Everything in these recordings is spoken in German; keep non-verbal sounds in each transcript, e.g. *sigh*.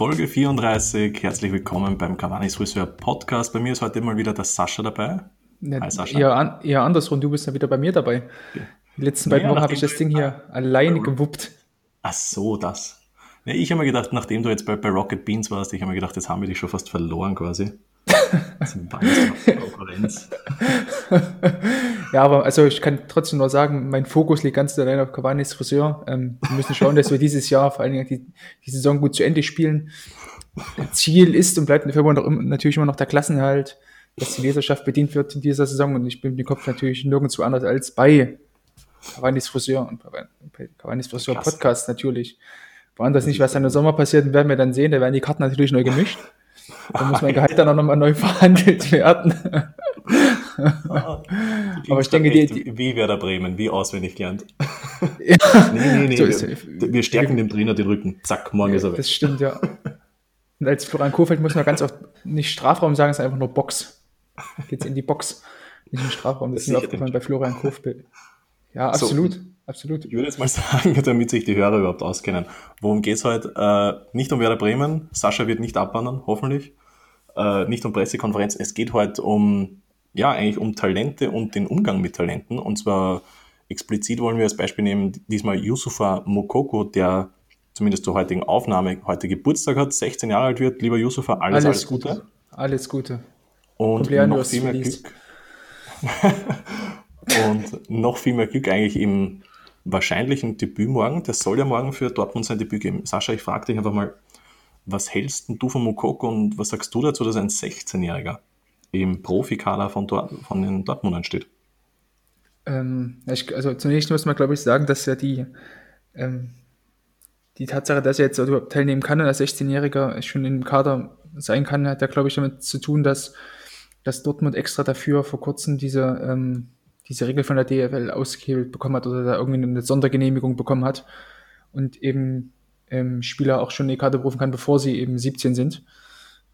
Folge 34. Herzlich willkommen beim Cavani's Friseur Podcast. Bei mir ist heute mal wieder der Sascha dabei. Ja, Hi Sascha. Eher, an, eher andersrum, du bist ja wieder bei mir dabei. Die letzten beiden naja, Wochen habe ich das Ding hier alleine gewuppt. Ach so, das. Ja, ich habe mir gedacht, nachdem du jetzt bei, bei Rocket Beans warst, ich habe mir gedacht, jetzt haben wir dich schon fast verloren quasi. *laughs* *laughs* Ja, aber also ich kann trotzdem nur sagen, mein Fokus liegt ganz allein auf Cavani's Friseur. Ähm, wir müssen schauen, dass wir dieses Jahr vor allen Dingen die, die Saison gut zu Ende spielen. Ziel ist und bleibt noch, natürlich immer noch der Klassenhalt, dass die Leserschaft bedient wird in dieser Saison und ich bin mit dem Kopf natürlich nirgendwo anders als bei Cavani's Friseur und bei Cavani's Friseur Podcast natürlich. Woanders nicht, was dann im Sommer passiert, werden wir dann sehen. Da werden die Karten natürlich neu gemischt. Da muss mein Gehalt dann auch nochmal neu *laughs* verhandelt werden. Aber ich denke, die, die, wie Werder Bremen, wie auswendig gelernt. *laughs* Ja. Nee, nee, nee. So wir, wir, stärken dem Trainer den Rücken. Zack, morgen ja, ist er weg. Das stimmt, ja. Und als Florian Kohfeldt muss man ganz oft nicht Strafraum sagen, es ist einfach nur Box. Geht's in die Box, nicht in den Strafraum. Das, das ist mir aufgefallen bei Florian Kohfeldt. Ja, absolut. So, absolut. Ich würde jetzt mal *laughs* sagen, damit sich die Hörer überhaupt auskennen. Worum geht's heute? Äh, nicht um Werder Bremen. Sascha wird nicht abwandern, hoffentlich. Äh, nicht um Pressekonferenz. Es geht heute um, ja, eigentlich um Talente und den Umgang mit Talenten. Und zwar explizit wollen wir als Beispiel nehmen, diesmal Yusufa Mokoko, der zumindest zur heutigen Aufnahme heute Geburtstag hat, 16 Jahre alt wird. Lieber Yusufa, alles, alles, alles Gute. Gute. Alles Gute. Und noch viel mehr Glück. *laughs* Und noch viel mehr Glück eigentlich im wahrscheinlichen Debüt morgen. Das soll ja morgen für Dortmund sein Debüt geben. Sascha, ich frage dich einfach mal, was hältst du von Mokoko und was sagst du dazu, dass ein 16-Jähriger im Profikader von, Dort von den Dortmundern steht? Ähm, also zunächst muss man, glaube ich, sagen, dass ja die, ähm, die Tatsache, dass er jetzt überhaupt teilnehmen kann und als 16-Jähriger schon im Kader sein kann, hat ja, glaube ich, damit zu tun, dass, dass Dortmund extra dafür vor kurzem diese ähm, diese Regel von der DFL ausgehebelt bekommen hat oder da irgendwie eine Sondergenehmigung bekommen hat und eben ähm, Spieler auch schon in die Karte berufen kann, bevor sie eben 17 sind.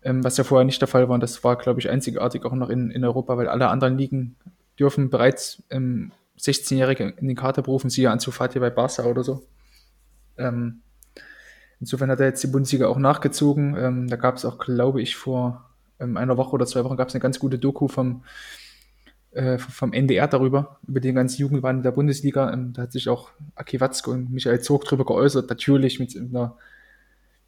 Ähm, was ja vorher nicht der Fall war. Und das war, glaube ich, einzigartig auch noch in, in Europa, weil alle anderen Ligen dürfen bereits ähm, 16-Jährige in die Karte berufen, siehe Ansu Fati bei Barca oder so. Ähm, insofern hat er jetzt die Bundesliga auch nachgezogen. Ähm, da gab es auch, glaube ich, vor ähm, einer Woche oder zwei Wochen gab es eine ganz gute Doku vom äh, vom NDR darüber, über den ganzen Jugendwandel der Bundesliga. Ähm, da hat sich auch Aki Watzke und Michael Zog drüber geäußert, natürlich mit einer,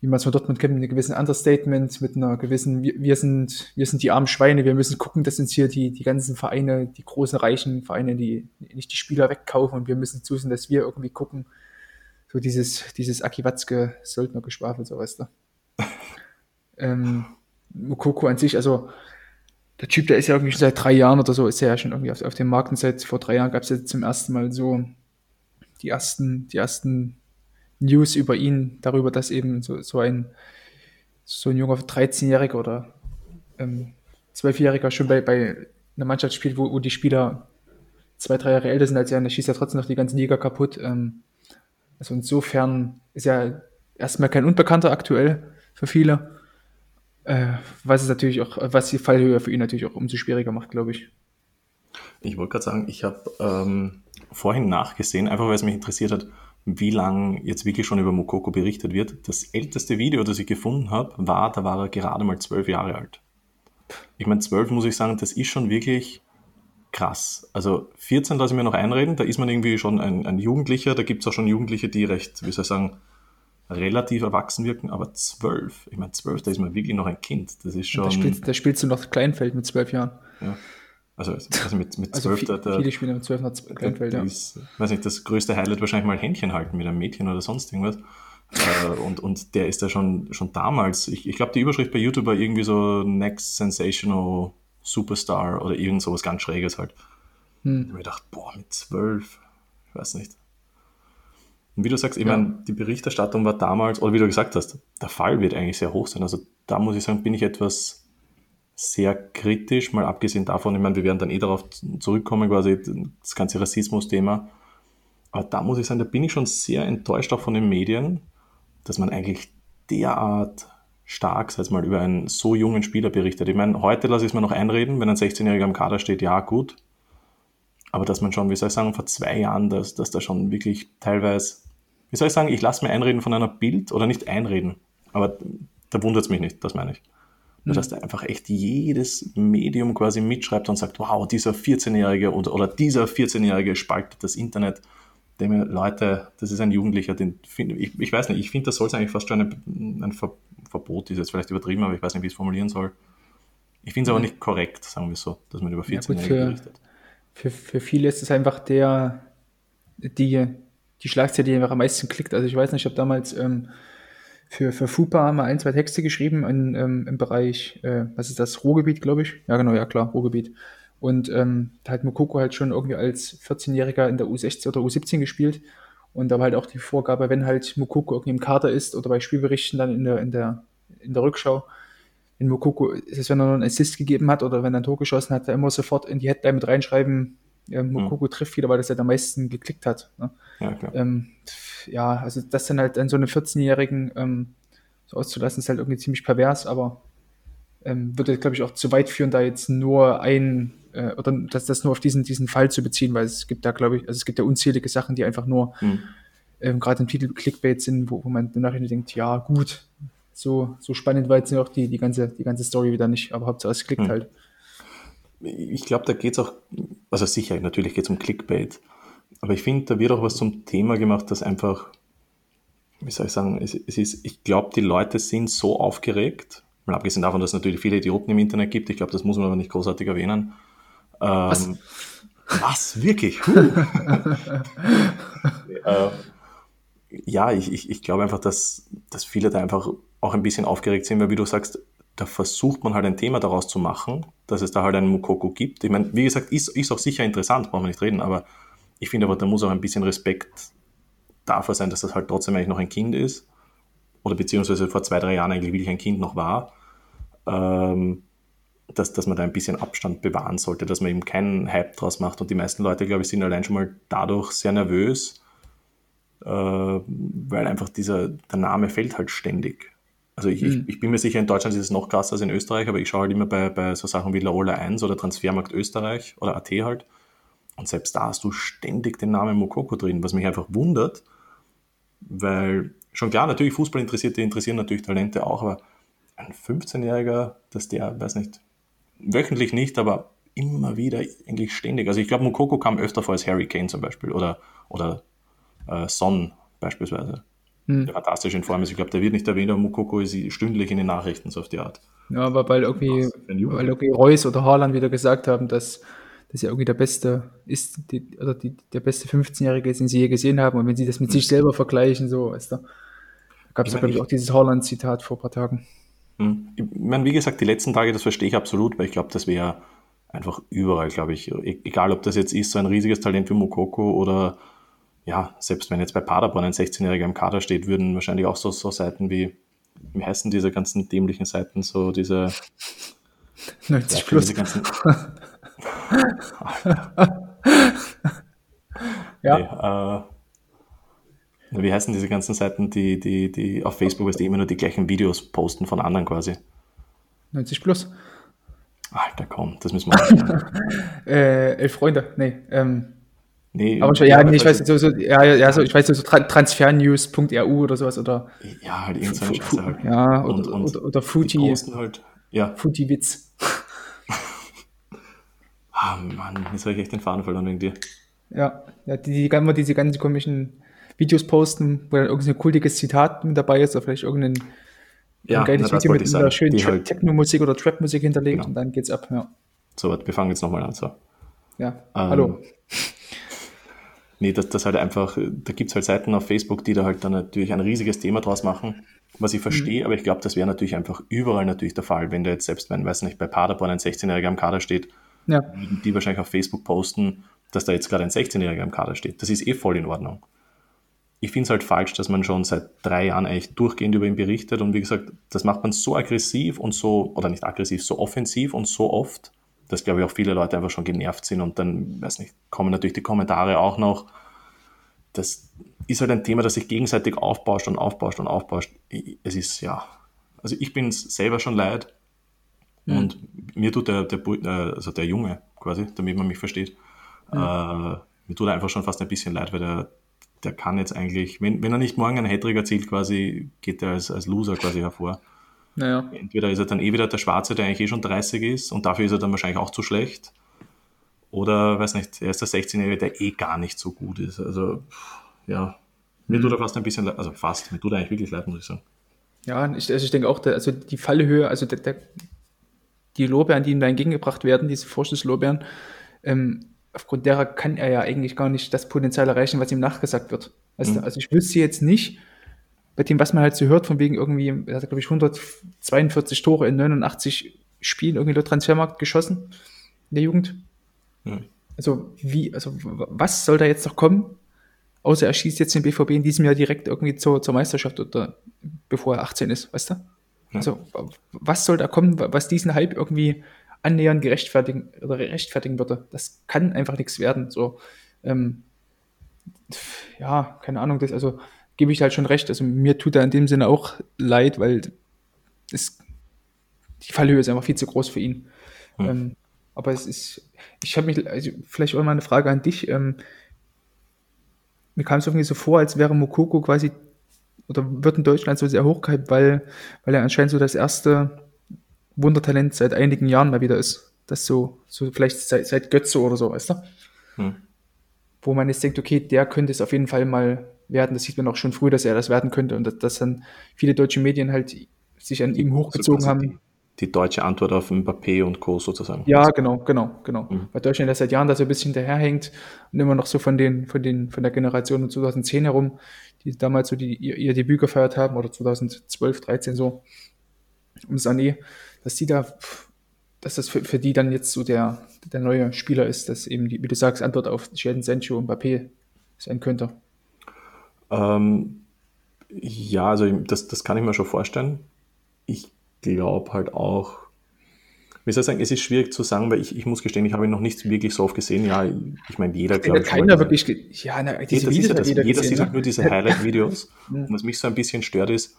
wie man es von Dortmund kennt, mit einem gewissen Understatement, mit einer gewissen, wir, wir, sind, wir sind die armen Schweine, wir müssen gucken, dass uns hier die, die ganzen Vereine, die großen, reichen Vereine, die nicht die Spieler wegkaufen und wir müssen zusehen, dass wir irgendwie gucken. So dieses, dieses Aki Watzke Söldnergeschwafel, so weißt du. *laughs* ähm, Mokoko an sich, also der Typ, der ist ja irgendwie schon seit drei Jahren oder so, ist ja schon irgendwie auf, auf dem Markt und seit vor drei Jahren gab es jetzt zum ersten Mal so die ersten, die ersten News über ihn, darüber, dass eben so, so ein so ein junger 13-Jähriger oder ähm, 12-Jähriger schon bei, bei einer Mannschaft spielt, wo, wo die Spieler zwei, drei Jahre älter sind als er, und der schießt ja trotzdem noch die ganze Liga kaputt. Ähm, also insofern ist er erstmal kein Unbekannter aktuell für viele. Äh, was es natürlich auch, was die Fallhöhe für ihn natürlich auch umso schwieriger macht, glaube ich. Ich wollte gerade sagen, ich habe ähm, vorhin nachgesehen, einfach weil es mich interessiert hat, wie lange jetzt wirklich schon über Mokoko berichtet wird. Das älteste Video, das ich gefunden habe, war, da war er gerade mal zwölf Jahre alt. Ich meine, zwölf muss ich sagen, das ist schon wirklich krass. Also 14 lasse ich mir noch einreden, da ist man irgendwie schon ein, ein Jugendlicher, da gibt es auch schon Jugendliche, die recht, wie soll ich sagen, relativ erwachsen wirken, aber zwölf, ich meine zwölf, da ist man wirklich noch ein Kind. Das ist schon. Da spielst, da spielst du noch Kleinfeld mit zwölf Jahren. Ja. Also, also mit, mit also zwölf, also viel, viele Spiele mit zwölf noch Kleinfeld, ja. Ist, weiß nicht, das größte Highlight wahrscheinlich mal Händchen halten mit einem Mädchen oder sonst irgendwas. äh, und, und der ist da schon, schon damals, ich, ich glaube, die Überschrift bei YouTube war irgendwie so Next Sensational Superstar oder irgend sowas ganz Schräges halt. Hm. Ich habe mir gedacht, boah, mit zwölf, ich weiß nicht. Und wie du sagst, ich ja. meine, die Berichterstattung war damals, oder wie du gesagt hast, der Fall wird eigentlich sehr hoch sein. Also da muss ich sagen, bin ich etwas sehr kritisch, mal abgesehen davon, ich meine, wir werden dann eh darauf zurückkommen, quasi das ganze Rassismus-Thema. Aber da muss ich sagen, da bin ich schon sehr enttäuscht auch von den Medien, dass man eigentlich derart stark, sag mal, über einen so jungen Spieler berichtet. Ich meine, heute lasse ich es mir noch einreden, wenn ein 16-Jähriger am Kader steht, ja, gut. Aber dass man schon, wie soll ich sagen, vor zwei Jahren, dass, dass da schon wirklich teilweise wie soll ich sagen, ich lasse mir einreden von einer Bild, oder nicht einreden, aber da wundert es mich nicht, das meine ich. Das heißt, einfach echt jedes Medium quasi mitschreibt und sagt, wow, dieser 14-Jährige oder, oder dieser 14-Jährige spaltet das Internet. Dem Leute, das ist ein Jugendlicher, den find, ich, ich weiß nicht, ich finde, das soll eigentlich fast schon ein, ein Ver, Verbot, ist jetzt vielleicht übertrieben, aber ich weiß nicht, wie ich es formulieren soll. Ich finde es aber nicht korrekt, sagen wir so, dass man über 14-Jährige ja, berichtet. Für, für viele ist es einfach der, die, die Schlagzeile, die einfach am meisten klickt. Also ich weiß nicht, ich habe damals ähm, für, für FUPA mal ein, zwei Texte geschrieben in, ähm, im Bereich, äh, was ist das, Ruhrgebiet, glaube ich. Ja, genau, ja klar, Ruhrgebiet. Und ähm, da hat Mokoko halt schon irgendwie als 14-Jähriger in der U16 oder U17 gespielt. Und da war halt auch die Vorgabe, wenn halt Mokoko irgendwie im Kader ist oder bei Spielberichten dann in der, in der, in der Rückschau, wenn Mokoko, ist es, wenn er noch einen Assist gegeben hat oder wenn er ein Tor geschossen hat, da immer sofort in die Headline mit reinschreiben, ja, Mokoko mhm. trifft wieder, weil das ja am meisten geklickt hat. Ne? Ja, klar. Ähm, ja, also das dann halt an so einem 14-Jährigen ähm, so auszulassen, ist halt irgendwie ziemlich pervers, aber ähm, würde, glaube ich, auch zu weit führen, da jetzt nur ein äh, oder das, das nur auf diesen, diesen Fall zu beziehen, weil es gibt da, glaube ich, also es gibt ja unzählige Sachen, die einfach nur mhm. ähm, gerade im Titel Clickbait sind, wo, wo man nachher denkt, ja, gut, so, so spannend war jetzt noch die, die, ganze, die ganze Story wieder nicht, aber Hauptsache es klickt mhm. halt. Ich glaube, da geht es auch, also sicher, natürlich geht es um Clickbait, aber ich finde, da wird auch was zum Thema gemacht, das einfach, wie soll ich sagen, es, es ist, ich glaube, die Leute sind so aufgeregt, mal abgesehen davon, dass es natürlich viele Idioten im Internet gibt, ich glaube, das muss man aber nicht großartig erwähnen. Ähm, was? was? Wirklich? *laughs* äh, ja, ich, ich, ich glaube einfach, dass, dass viele da einfach auch ein bisschen aufgeregt sind, weil wie du sagst, da versucht man halt ein Thema daraus zu machen, dass es da halt einen Mukoko gibt. Ich meine, wie gesagt, ist, ist auch sicher interessant, brauchen wir nicht reden, aber ich finde aber, da muss auch ein bisschen Respekt dafür sein, dass das halt trotzdem eigentlich noch ein Kind ist. Oder beziehungsweise vor zwei, drei Jahren eigentlich wirklich ein Kind noch war. Ähm, dass, dass man da ein bisschen Abstand bewahren sollte, dass man eben keinen Hype draus macht. Und die meisten Leute, glaube ich, sind allein schon mal dadurch sehr nervös, äh, weil einfach dieser, der Name fällt halt ständig. Also ich, mhm. ich, ich, bin mir sicher, in Deutschland ist es noch krasser als in Österreich, aber ich schaue halt immer bei, bei so Sachen wie Laola 1 oder Transfermarkt Österreich oder AT halt. Und selbst da hast du ständig den Namen Mokoko drin, was mich einfach wundert, weil schon klar, natürlich Fußballinteressierte interessieren natürlich Talente auch, aber ein 15-Jähriger, dass der, weiß nicht, wöchentlich nicht, aber immer wieder eigentlich ständig. Also ich glaube, Mokoko kam öfter vor als Harry Kane zum Beispiel oder, oder äh, Son beispielsweise hm. der fantastisch in Form ist. Ich glaube, der wird nicht erwähnt, aber Mukoko ist stündlich in den Nachrichten, so auf die Art. Ja, aber weil irgendwie, weil irgendwie Reus oder Haaland wieder gesagt haben, dass das ja irgendwie der beste ist, die, oder die, der beste 15-Jährige ist, den sie je gesehen haben. Und wenn sie das mit hm. sich selber vergleichen, so, weißt du, da gab es ja, glaube ich, auch dieses Haaland-Zitat vor ein paar Tagen. Hm. Ich meine, wie gesagt, die letzten Tage, das verstehe ich absolut, weil ich glaube, das wäre einfach überall, glaube ich. E-, egal, ob das jetzt ist, so ein riesiges Talent wie Mukoko oder ja, selbst wenn jetzt bei Paderborn ein 16-Jähriger im Kader steht, würden wahrscheinlich auch so, so Seiten wie, wie heißen diese ganzen dämlichen Seiten, so diese *laughs* 90 ja, plus. Diese ganzen, *laughs* ja. Nee, äh, wie heißen diese ganzen Seiten, die, die, die auf Facebook die immer nur die gleichen Videos posten von anderen quasi? 90 plus. Alter, komm, das müssen wir *laughs* äh, Elf Freunde, nee. Ähm, Nee, aber schon, ja, nee, ich weiß so, so, ja, ja, so, ich weiß so, transfernews.ru oder sowas oder. Ja, halt irgend so eine Scheiße halt. Ja, und, oder, und, oder, oder Fuji. halt, ja. Fuji-Witz. *laughs* ah, Mann, jetzt habe ich echt den Faden verloren wegen dir. Ja, ja die, die, die, diese ganzen komischen Videos posten, wo dann irgendein kultiges Zitat mit dabei ist oder vielleicht irgendein ja, ein geiles Video mit einer schönen halt, Techno-Musik oder Trap-Musik hinterlegt genau. und dann geht's ab, ja. So, wir fangen jetzt nochmal an, so. Ja, ähm, hallo. Nee, das, das halt einfach, da gibt es halt Seiten auf Facebook, die da halt dann natürlich ein riesiges Thema draus machen, was ich verstehe, mhm. aber ich glaube, das wäre natürlich einfach überall natürlich der Fall, wenn da jetzt selbst, wenn, weiß nicht, bei Paderborn ein 16-Jähriger am Kader steht, ja. die wahrscheinlich auf Facebook posten, dass da jetzt gerade ein 16-Jähriger am Kader steht. Das ist eh voll in Ordnung. Ich finde es halt falsch, dass man schon seit drei Jahren eigentlich durchgehend über ihn berichtet und wie gesagt, das macht man so aggressiv und so, oder nicht aggressiv, so offensiv und so oft, dass, glaube ich, auch viele Leute einfach schon genervt sind und dann, weiß nicht, kommen natürlich die Kommentare auch noch. Das ist halt ein Thema, das sich gegenseitig aufbauscht und aufbauscht und aufbauscht. Es ist, ja, also ich bin es selber schon leid mhm. und mir tut der, der, äh, also der Junge quasi, damit man mich versteht, mhm. äh, mir tut er einfach schon fast ein bisschen leid, weil der, der kann jetzt eigentlich, wenn, wenn er nicht morgen einen Hattrick erzielt, quasi, geht er als, als Loser quasi hervor. Naja. Entweder ist er dann eh wieder der Schwarze, der eigentlich eh schon 30 ist und dafür ist er dann wahrscheinlich auch zu schlecht. Oder, weiß nicht, er ist der 16-Jährige, der eh gar nicht so gut ist. Also, ja, mir tut er fast ein bisschen leid, also fast, mir tut er eigentlich wirklich leid, muss ich sagen. Ja, ich, also ich denke auch, der, also die Fallhöhe, also der, der, die Lorbeeren, die ihm da entgegengebracht werden, diese Vorschusslorbeeren, ähm, aufgrund derer kann er ja eigentlich gar nicht das Potenzial erreichen, was ihm nachgesagt wird. Du? Mhm. Also ich wüsste jetzt nicht, bei dem, was man halt so hört, von wegen irgendwie, er hat, glaube ich, 142 Tore in 89 Spielen irgendwie laut Transfermarkt geschossen in der Jugend. Mhm. Also wie, also was soll da jetzt noch kommen? Außer er schießt jetzt den BVB in diesem Jahr direkt irgendwie zur, zur Meisterschaft oder bevor er 18 ist, weißt du? Also w- was soll da kommen, wa- was diesen Hype irgendwie annähernd gerechtfertigen oder rechtfertigen würde? Das kann einfach nichts werden. So, ähm, ja, keine Ahnung, das, also gebe ich halt schon recht. Also mir tut er in dem Sinne auch leid, weil es, die Fallhöhe ist einfach viel zu groß für ihn. Hm. Ähm, aber es ist, ich habe mich, also vielleicht auch mal eine Frage an dich. Ähm, mir kam es irgendwie so vor, als wäre Mokoko quasi oder wird in Deutschland so sehr hochgehypt, weil, weil er anscheinend so das erste Wundertalent seit einigen Jahren mal wieder ist. Das so, so vielleicht seit, seit Götze oder so, weißt du? Hm. Wo man jetzt denkt, okay, der könnte es auf jeden Fall mal werden. Das sieht man auch schon früh, dass er das werden könnte und dass, dass dann viele deutsche Medien halt sich an ihm hochgezogen Also haben. Die, die deutsche Antwort auf Mbappé und Co. sozusagen. Ja, genau, genau, genau. Mhm. Weil Deutschland das seit Jahren da so ein bisschen hinterherhängt und immer noch so von den, von den, von der Generation um 2010 herum, die damals so die, ihr, ihr Debüt gefeiert haben oder 2012, 13 so, um Sané, dass die da, dass das für, für die dann jetzt so der, der neue Spieler ist, dass eben, die, wie du sagst, Antwort auf Jadon Sancho und Mbappé sein könnte. Ähm, ja, also das, das kann ich mir schon vorstellen. Ich glaube halt auch, wie soll ich sagen, es ist schwierig zu sagen, weil ich, ich muss gestehen, ich habe ihn noch nicht wirklich so oft gesehen. Ja, ich meine, jeder, mal keiner wirklich, ja, na, diese das ist Videos ja hat das. jeder Jeder gesehen, sieht halt ne? nur diese Highlight-Videos. *laughs* Und was mich so ein bisschen stört ist,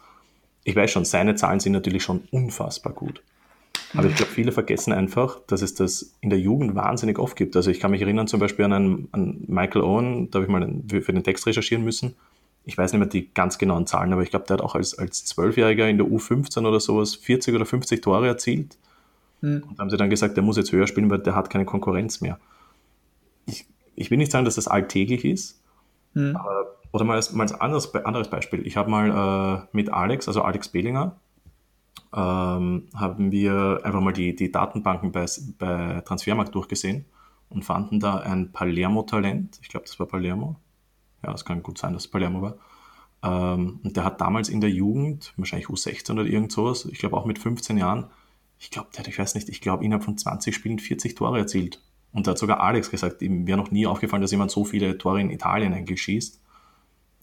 ich weiß schon, seine Zahlen sind natürlich schon unfassbar gut. Aber ich glaube, viele vergessen einfach, dass es das in der Jugend wahnsinnig oft gibt. Also ich kann mich erinnern zum Beispiel an, einen, an Michael Owen, da habe ich mal für den Text recherchieren müssen. Ich weiß nicht mehr die ganz genauen Zahlen, aber ich glaube, der hat auch als, als Zwölfjähriger in der U15 oder sowas 40 oder 50 Tore erzielt. Hm. Und da haben sie dann gesagt, der muss jetzt höher spielen, weil der hat keine Konkurrenz mehr. Ich, ich will nicht sagen, dass das alltäglich ist, Hm. aber, oder mal als, mal als anderes, anderes Beispiel. Ich habe mal äh, mit Alex, also Alex Behlinger, ähm, haben wir einfach mal die, die Datenbanken bei, bei Transfermarkt durchgesehen und fanden da ein Palermo-Talent. Ich glaube, das war Palermo. Ja, das kann gut sein, dass es Palermo war. Ähm, und der hat damals in der Jugend, wahrscheinlich U16 oder irgend sowas, ich glaube auch mit 15 Jahren, ich glaube, der hat, ich weiß nicht, ich glaube, innerhalb von 20 Spielen 40 Tore erzielt. Und da hat sogar Alex gesagt, ihm wäre noch nie aufgefallen, dass jemand so viele Tore in Italien eigentlich schießt.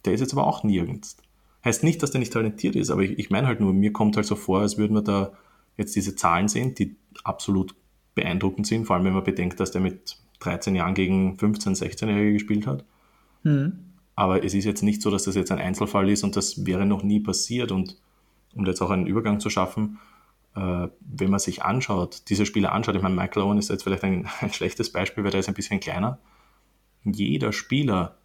Der ist jetzt aber auch nirgends. Heißt nicht, dass der nicht talentiert ist, aber ich, ich meine halt nur, mir kommt halt so vor, als würden wir da jetzt diese Zahlen sehen, die absolut beeindruckend sind, vor allem wenn man bedenkt, dass der mit 13 Jahren gegen 15-, 16-Jährige gespielt hat. Hm. Aber es ist jetzt nicht so, dass das jetzt ein Einzelfall ist und das wäre noch nie passiert. Und um jetzt auch einen Übergang zu schaffen, äh, wenn man sich anschaut, diese Spieler anschaut, ich meine, Michael Owen ist jetzt vielleicht ein, *laughs* ein schlechtes Beispiel, weil der ist ein bisschen kleiner. Jeder Spieler,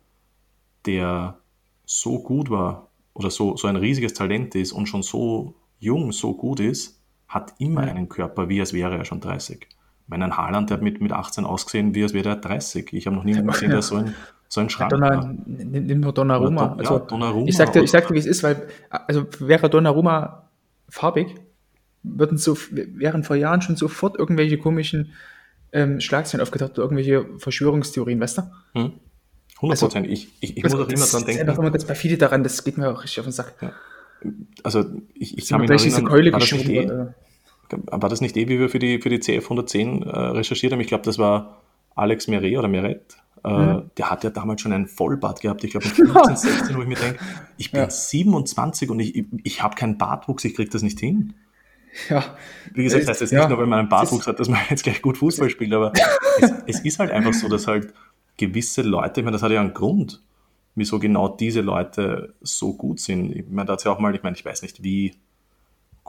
der so gut war oder so, so ein riesiges Talent ist und schon so jung, so gut ist, hat immer einen Körper, wie als wäre er schon 30. Wenn ein Haaland, der hat mit, mit 18 ausgesehen, wie als wäre er 30. Ich habe noch niemanden *laughs* gesehen, der so ein, so ein Schrank Donner, nimm nur Donnarumma. Don- ja, Also, Donnarumma ich sagte, ich sagte, wie es ist, weil, also wäre Donnarumma farbig, würden so, wären vor Jahren schon sofort irgendwelche komischen ähm, Schlagzeilen aufgetaucht, oder irgendwelche Verschwörungstheorien, weißt du? Hm? 100 Prozent. ich, ich, ich muss auch immer das dran ist einfach denken. immer das perfide daran, das geht mir auch richtig auf den Sack. Also ich, ich kann mich noch diese erinnern, Keule war das, nicht eh, war das nicht eh, wie wir für die, für die CF 110 äh, recherchiert haben? Ich glaube, das war Alex Meret oder Meret. Äh, Mhm. Der hat ja damals schon einen Vollbart gehabt. Ich glaube, mit *laughs* 15, 16, wo ich mir denke, ich bin Ja. 27 und ich, ich, ich habe keinen Bartwuchs, ich kriege das nicht hin. Ja, Wie gesagt, Es- heißt jetzt ja, nicht nur, wenn man einen Bartwuchs hat, dass man jetzt gleich gut Fußball spielt, aber *laughs* es, es ist halt einfach so, dass halt gewisse Leute, ich meine, das hat ja einen Grund, wieso genau diese Leute so gut sind. Ich meine, da hat ja auch mal, ich meine, ich weiß nicht, wie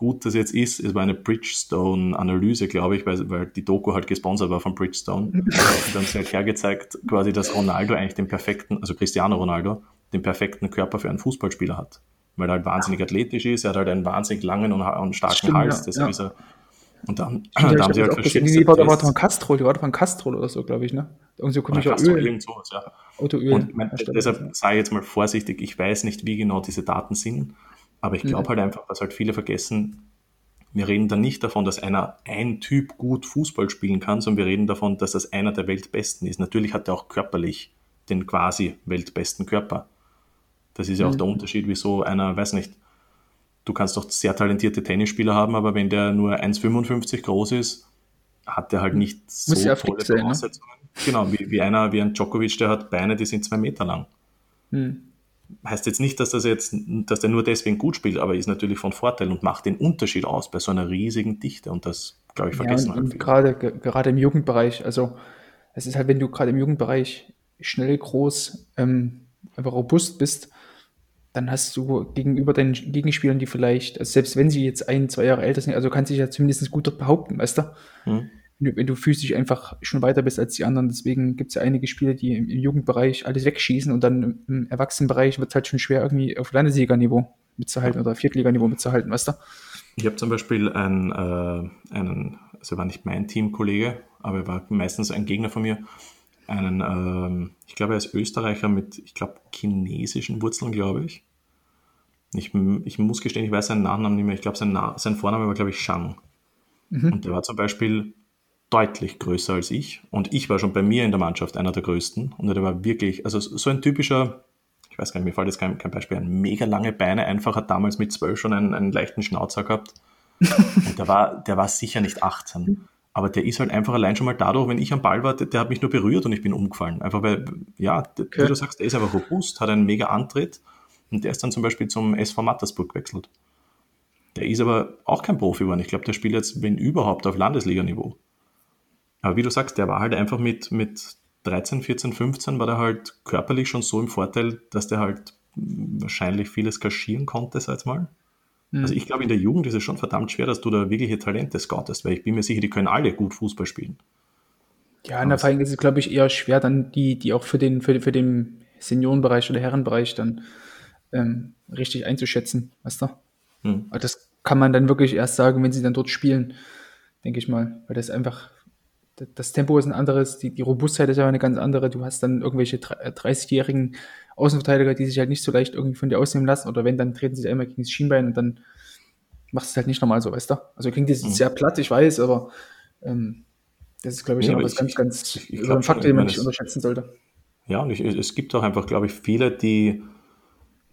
gut das jetzt ist. Es war eine Bridgestone-Analyse, glaube ich, weil, weil die Doku halt gesponsert war von Bridgestone. *laughs* Und dann haben sie halt hergezeigt, quasi, dass Ronaldo eigentlich den perfekten, also Cristiano Ronaldo, den perfekten Körper für einen Fußballspieler hat. weil er halt wahnsinnig athletisch ist, er hat halt einen wahnsinnig langen und, und starken Stimmt, Hals, ja. ist er und dann, Stimmt, da haben sie halt verschiedene Die war, doch ein Castrol, die war doch ein Castrol oder so, glaube ich, ne? Irgendwie so komischer Öl. Irgend sowas, ja. Autoöl. Und mein, deshalb sage ich jetzt mal vorsichtig, ich weiß nicht, wie genau diese Daten sind, aber ich glaube mhm. halt einfach, dass halt viele vergessen, wir reden da nicht davon, dass einer ein Typ gut Fußball spielen kann, sondern wir reden davon, dass das einer der Weltbesten ist. Natürlich hat er auch körperlich den quasi weltbesten Körper. Das ist ja auch mhm. der Unterschied, wieso einer, weiß nicht, du kannst doch sehr talentierte Tennisspieler haben, aber wenn der nur 1,55 groß ist, hat der halt nicht so Muss ja tolle sein, Ne? Genau, wie, wie einer, wie ein Djokovic, der hat Beine, die sind zwei Meter lang. Hm. Heißt jetzt nicht, dass das jetzt, dass der nur deswegen gut spielt, aber ist natürlich von Vorteil und macht den Unterschied aus bei so einer riesigen Dichte und das, glaube ich, vergessen ja, halt gerade, gerade im Jugendbereich, also es ist halt, wenn du gerade im Jugendbereich schnell, groß, ähm, einfach robust bist, dann hast du gegenüber deinen Gegenspielern, die vielleicht, also selbst wenn sie jetzt ein, zwei Jahre älter sind, also kannst du dich ja zumindest gut dort behaupten, weißt du? Mhm. Wenn, du wenn du physisch einfach schon weiter bist als die anderen. Deswegen gibt es ja einige Spieler, die im, im, Jugendbereich alles wegschießen und dann im, Erwachsenenbereich wird es halt schon schwer, irgendwie auf Landesliganiveau mitzuhalten oder Viertliganiveau mitzuhalten, weißt du? Ich habe zum Beispiel einen, äh, einen, also war nicht mein Teamkollege, aber er war meistens ein Gegner von mir, einen, ähm, ich glaube, er ist Österreicher mit, ich glaube, chinesischen Wurzeln, glaube ich. ich. Ich muss gestehen, ich weiß seinen Nachnamen nicht mehr. Ich glaube, sein, sein Vorname war, glaube ich, Shang. Mhm. Und der war zum Beispiel deutlich größer als ich. Und ich war schon bei mir in der Mannschaft einer der größten. Und der war wirklich, also so ein typischer, ich weiß gar nicht, mir fällt jetzt kein, kein Beispiel ein, mega lange Beine, einfach hat damals mit zwölf schon einen, einen leichten Schnauzer gehabt. *laughs* Und der war, der war sicher nicht 18. Aber der ist halt einfach allein schon mal dadurch, wenn ich am Ball war, der, der hat mich nur berührt und ich bin umgefallen. Einfach weil, ja, okay. wie du sagst, der ist einfach robust, hat einen mega Antritt und der ist dann zum Beispiel zum SV Mattersburg gewechselt. Der ist aber auch kein Profi geworden. Ich glaube, der spielt jetzt, wenn überhaupt, auf Landesliganiveau. Aber wie du sagst, der war halt einfach mit, mit 13, 14, 15 war der halt körperlich schon so im Vorteil, dass der halt wahrscheinlich vieles kaschieren konnte, sag ich mal. Mhm. Also ich glaube, in der Jugend ist es schon verdammt schwer, dass du da wirkliche Talente scoutest, weil ich bin mir sicher, die können alle gut Fußball spielen. Ja, in der Fall ist es, glaube ich, eher schwer, dann die, die auch für den, für, für den Seniorenbereich oder Herrenbereich dann ähm, richtig einzuschätzen, weißt du? Aber das kann man dann wirklich erst sagen, wenn sie dann dort spielen, denke ich mal. Weil das einfach, das Tempo ist ein anderes, die, die Robustheit ist aber eine ganz andere. Du hast dann irgendwelche 30-jährigen Außenverteidiger, die sich halt nicht so leicht irgendwie von dir ausnehmen lassen. Oder wenn, dann treten sie einmal gegen das Schienbein und dann machst du es halt nicht normal so, weißt du? Also klingt jetzt mhm. sehr platt, ich weiß, aber ähm, das ist, glaube ich, ja, was ganz, ganz, ich, ich so ein Faktor, den man nicht unterschätzen sollte. Ja, und ich, es gibt auch einfach, glaube ich, viele, die,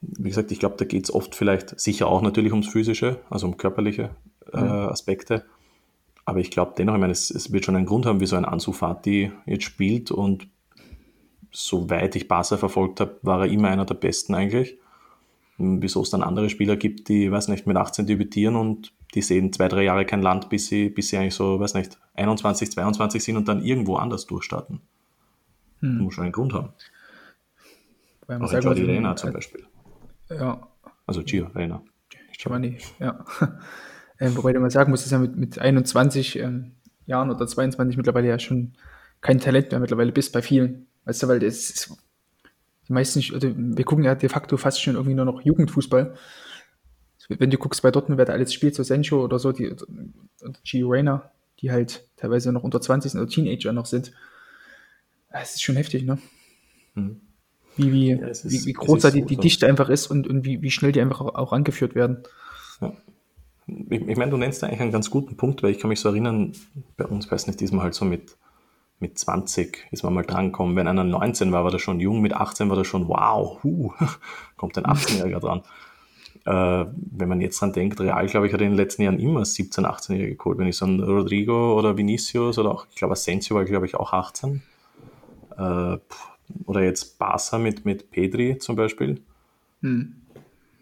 wie gesagt, ich glaube, da geht es oft vielleicht sicher auch natürlich ums Physische, also um körperliche äh, mhm. Aspekte. Aber ich glaube dennoch, ich meine, es, es, wird schon einen Grund haben, wieso ein Ansu Fati jetzt spielt und soweit ich Barca verfolgt habe, war er immer einer der Besten eigentlich. Wieso es dann andere Spieler gibt, die, weiß nicht, mit 18 debütieren und die sehen zwei, drei Jahre kein Land, bis sie, bis sie eigentlich so, weiß nicht, 21, 22 sind und dann irgendwo anders durchstarten. Hm. Das muss schon einen Grund haben. Weil Auch Jordi Reyna zum Beispiel. Ja. Also Gio Reyna. Giovanni, ja. *laughs* äh, wobei du mal sagen musst, dass er mit, mit 21 ähm, Jahren oder 22 mittlerweile ja schon kein Talent mehr mittlerweile bist bei vielen. Weißt du, weil das ist, die meisten, also wir gucken ja de facto fast schon irgendwie nur noch Jugendfußball. Wenn du guckst bei Dortmund, wer da alles spielt, so Sencho oder so, die, G. Rayner, die halt teilweise noch unter 20 sind oder Teenager noch sind. Es ist schon heftig, ne? Mhm. Wie, wie, ja, ist, wie, wie, groß da die, die Dichte einfach ist und, und wie, wie schnell die einfach auch, auch angeführt werden. Ja. Ich, ich meine, du nennst da eigentlich einen ganz guten Punkt, weil ich kann mich so erinnern, bei uns, weiß nicht, diesmal halt so mit mit 20 ist man mal drankommen. Wenn einer 19 war, war der schon jung, mit 18 war der schon, wow, huh, *laughs* kommt ein 18-Jähriger dran. Äh, wenn man jetzt dran denkt, Real, glaube ich, hat in den letzten Jahren immer 17, 18-Jährige geholt. Wenn ich so einen Rodrigo oder Vinicius oder auch, ich glaube, Asensio war, glaube ich, auch 18. Äh, oder jetzt Barca mit, mit Pedri zum Beispiel. Hm.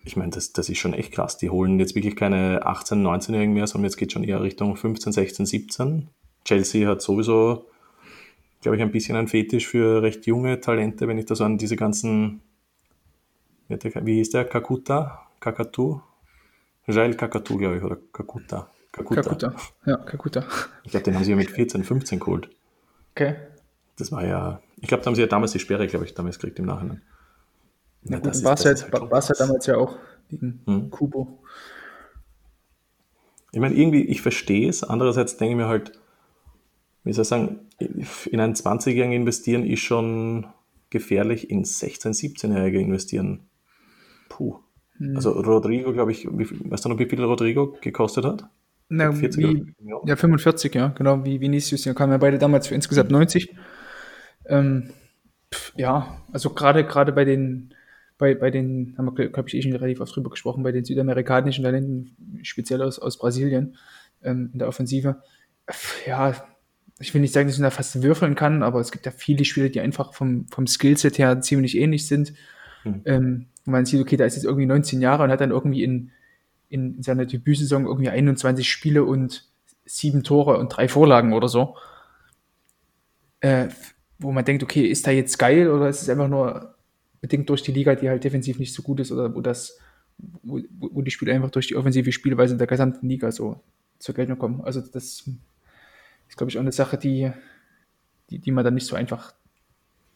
Ich meine, das, das ist schon echt krass. Die holen jetzt wirklich keine 18, 19-Jährigen mehr, sondern jetzt geht schon eher Richtung 15, 16, 17. Chelsea hat sowieso glaube ich, ein bisschen ein Fetisch für recht junge Talente, wenn ich da so an diese ganzen, wie hieß der, Kakuta, Kakatu? Jail Kakatu, glaube ich, oder Kakuta. Kakuta. Kakuta, ja, Kakuta. Ich glaube, den haben sie ja mit 14, 15 geholt. Okay. Das war ja, ich glaube, da haben sie ja damals die Sperre, glaube ich, damals gekriegt im Nachhinein. Ja, das war es halt, halt damals ja auch gegen hm. Kubo. Ich meine, irgendwie, ich verstehe es. Andererseits denke ich mir halt, wie soll ich sagen, in einen 20-Jährigen investieren ist schon gefährlich. In 16-, 17-Jährige investieren, puh. Hm. Also Rodrigo, glaube ich, wie, weißt du noch, wie viel Rodrigo gekostet hat? Na, 40 wie, ja, 45, ja, genau, wie Vinicius. Ja, kamen ja beide damals für insgesamt 90. Ähm, pf, ja, also gerade gerade bei den bei, bei den, haben wir, glaube ich, eh schon relativ oft drüber gesprochen, bei den südamerikanischen Talenten, speziell aus, aus Brasilien, ähm, in der Offensive. Ja, ich will nicht sagen, dass man da fast würfeln kann, aber es gibt ja viele Spieler, die einfach vom, vom Skillset her ziemlich ähnlich sind. Mhm. Ähm, man sieht, okay, da ist jetzt irgendwie 19 Jahre und hat dann irgendwie in, in seiner Debütsaison irgendwie 21 Spiele und sieben Tore und drei Vorlagen oder so. Äh, wo man denkt, okay, ist da jetzt geil oder ist es einfach nur bedingt durch die Liga, die halt defensiv nicht so gut ist oder wo das, wo, wo die Spieler einfach durch die offensive Spielweise der gesamten Liga so zur Geltung kommen. Also das ist, glaube ich, auch eine Sache, die, die, die man dann nicht so einfach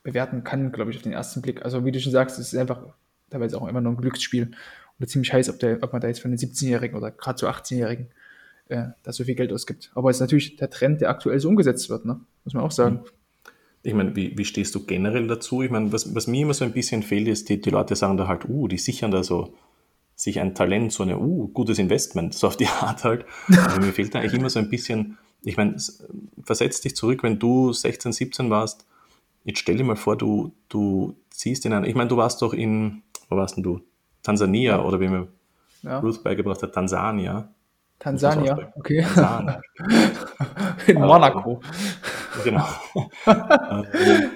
bewerten kann, glaube ich, auf den ersten Blick. Also wie du schon sagst, es ist einfach teilweise auch immer nur ein Glücksspiel oder ziemlich heiß, ob, der, ob man da jetzt für einen 17-Jährigen oder gerade so 18-Jährigen äh, da so viel Geld ausgibt. Aber es ist natürlich der Trend, der aktuell so umgesetzt wird, ne? muss man auch sagen. Mhm. Ich meine, wie, wie stehst du generell dazu? Ich meine, was, was mir immer so ein bisschen fehlt, ist, die, die Leute sagen da halt, uh, die sichern da so sich ein Talent, so ein uh, gutes Investment, *laughs* so auf die Art halt. Aber mir fehlt da eigentlich immer so ein bisschen, ich meine, versetz dich zurück, wenn du 16, 17 warst, jetzt stell dir mal vor, du, du ziehst in ein, ich meine, du warst doch in, wo warst denn du? Tansania oder wie mir ja. Ruth beigebracht hat, Tansania. Tansania, okay. Tansania. *laughs* in Monaco. Genau. *laughs* Ähm,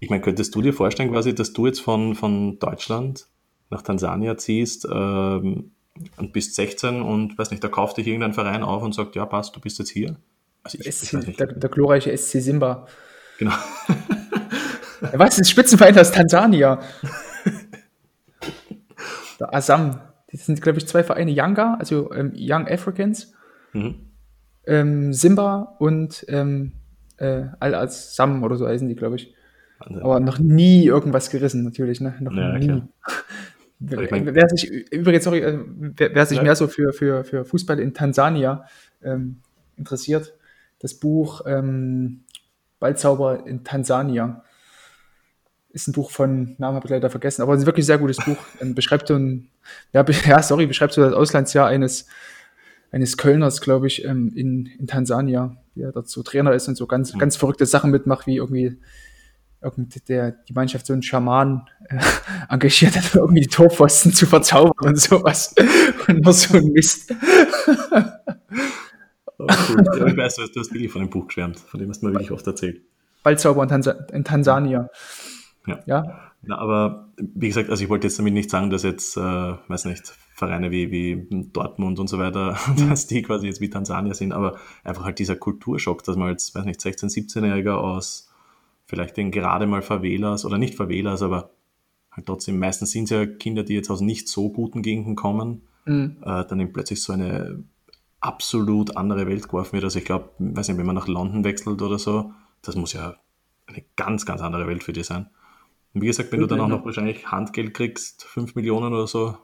ich meine, könntest du dir vorstellen, quasi, dass du jetzt von, von Deutschland nach Tansania ziehst ähm, und bist 16 und weiß nicht, da kauft dich irgendein Verein auf und sagt, ja, passt, du bist jetzt hier. Also ich, SC, ich der, der, glorreiche SC Simba. Genau. Was ist Spitzenverein aus Tansania? *laughs* der Assam. Das sind, glaube ich, zwei Vereine, Yanga, also ähm, Young Africans, mhm. ähm, Simba und ähm, äh, Al-Assam oder so heißen die, glaube ich. Also, Aber noch nie irgendwas gerissen, natürlich, ne? Noch ja, nie. *laughs* Wer, sich, übrigens, sorry, äh, wer, wer sich ja. mehr so für, für, für Fußball in Tansania ähm, interessiert, das Buch ähm, Ballzauber in Tansania ist ein Buch von, Namen habe ich leider vergessen, aber ein wirklich sehr gutes Buch. Ähm, beschreibt so ein, ja, *laughs* ja, sorry, beschreibt so das Auslandsjahr eines, eines Kölners, glaube ich, ähm, in, in Tansania, der so Trainer ist und so ganz, mhm. ganz verrückte Sachen mitmacht, wie irgendwie der, die Mannschaft so einen Schaman äh, *laughs* engagiert hat, irgendwie die Torpfosten zu verzaubern und sowas. *laughs* Und nur so ein Mist. *laughs* Oh, cool. ja, ich weiß, du hast wirklich von dem Buch geschwärmt, von dem hast du mir wirklich oft erzählt. Ballzauber in, Tans in Tansania. Ja. ja. Na, aber wie gesagt, also ich wollte jetzt damit nicht sagen, dass jetzt, äh, weiß nicht, Vereine wie, wie Dortmund und so weiter, *laughs* mhm. dass die quasi jetzt wie Tansania sind, aber einfach halt dieser Kulturschock, dass man als, weiß nicht, 16-, 17-Jähriger aus vielleicht den gerade mal Favelas oder nicht Favelas, aber halt trotzdem, meistens sind es ja Kinder, die jetzt aus nicht so guten Gegenden kommen, mhm. äh, dann eben plötzlich so eine absolut andere Welt geworfen wird. Also ich glaube, weiß nicht, wenn man nach London wechselt oder so, das muss ja eine ganz, ganz andere Welt für dich sein. Und wie gesagt, wenn du dann auch noch wahrscheinlich Handgeld kriegst, 5 Millionen oder so,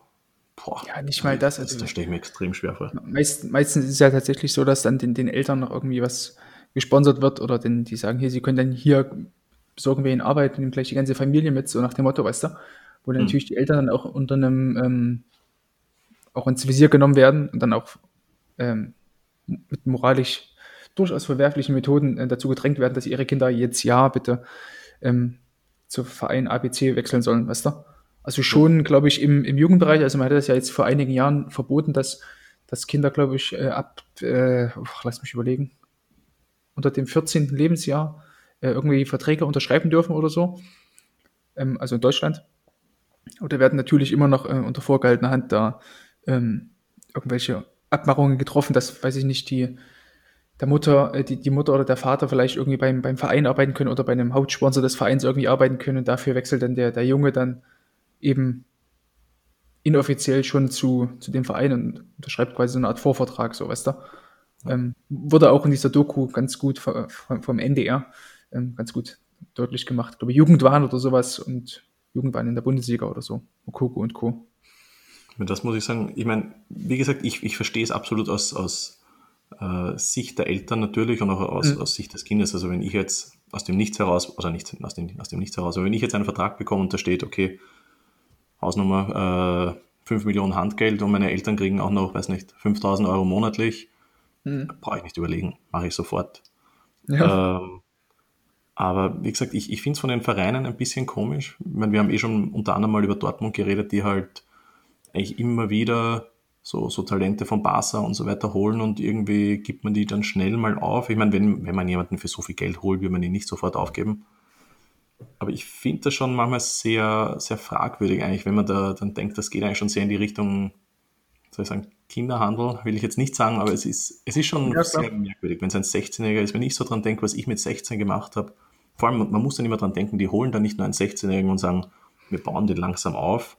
boah. Ja, nicht mal das. Also, das stelle ich mir extrem schwer vor. Meist, meistens ist es ja tatsächlich so, dass dann den, den Eltern noch irgendwie was gesponsert wird oder den, die sagen, hier, sie können dann hier besorgen wir ihnen Arbeit und nehmen gleich die ganze Familie mit, so nach dem Motto, weißt du? Wo dann mhm. natürlich die Eltern dann auch unter einem, ähm, auch ins Visier genommen werden und dann auch ähm, mit moralisch durchaus verwerflichen Methoden äh, dazu gedrängt werden, dass ihre Kinder jetzt ja bitte ähm, zu Verein ABC wechseln sollen, weißt du? Also schon, glaube ich, im, im Jugendbereich, also man hat das ja jetzt vor einigen Jahren verboten, dass, dass Kinder, glaube ich, äh, ab, äh, lass mich überlegen, unter dem 14. Lebensjahr äh, irgendwie Verträge unterschreiben dürfen oder so. Ähm, also in Deutschland. Oder werden natürlich immer noch äh, unter vorgehaltener Hand da ähm, irgendwelche Abmachungen getroffen, dass, weiß ich nicht, die, der Mutter, äh, die, die Mutter oder der Vater vielleicht irgendwie beim, beim Verein arbeiten können oder bei einem Hauptsponsor des Vereins irgendwie arbeiten können und dafür wechselt dann der, der Junge dann eben inoffiziell schon zu, zu dem Verein und unterschreibt quasi so eine Art Vorvertrag, so weißt du. Ähm, wurde auch in dieser Doku ganz gut vom, vom NDR ähm, ganz gut deutlich gemacht. Ich glaube, Jugendwahn oder sowas und Jugendwahn in der Bundesliga oder so. Okoko und Co. das muss ich sagen. Ich meine, wie gesagt, ich, ich verstehe es absolut aus, aus äh, Sicht der Eltern natürlich und auch aus, mhm. aus Sicht des Kindes. Also wenn ich jetzt aus dem Nichts heraus, oder nicht aus dem, aus dem Nichts heraus, aber wenn ich jetzt einen Vertrag bekomme und da steht, okay, Hausnummer äh, 5 Millionen Handgeld und meine Eltern kriegen auch noch, weiß nicht, 5000 Euro monatlich, mhm. brauche ich nicht überlegen, mache ich sofort. Ja. Ähm, aber wie gesagt, ich, ich finde es von den Vereinen ein bisschen komisch. Ich meine, wir haben eh schon unter anderem mal über Dortmund geredet, die halt eigentlich immer wieder so, so Talente von Barca und so weiter holen und irgendwie gibt man die dann schnell mal auf. Ich meine, wenn, wenn man jemanden für so viel Geld holt, will man ihn nicht sofort aufgeben. Aber ich finde das schon manchmal sehr, sehr fragwürdig eigentlich, wenn man da dann denkt, das geht eigentlich schon sehr in die Richtung, soll ich sagen, Kinderhandel, will ich jetzt nicht sagen, aber es ist, es ist schon ja, sehr merkwürdig, wenn es ein 16-Jähriger ist. Wenn ich so dran denke, was ich mit 16 gemacht habe, vor allem, man muss dann immer dran denken, die holen dann nicht nur einen 16-Jährigen und sagen, wir bauen den langsam auf,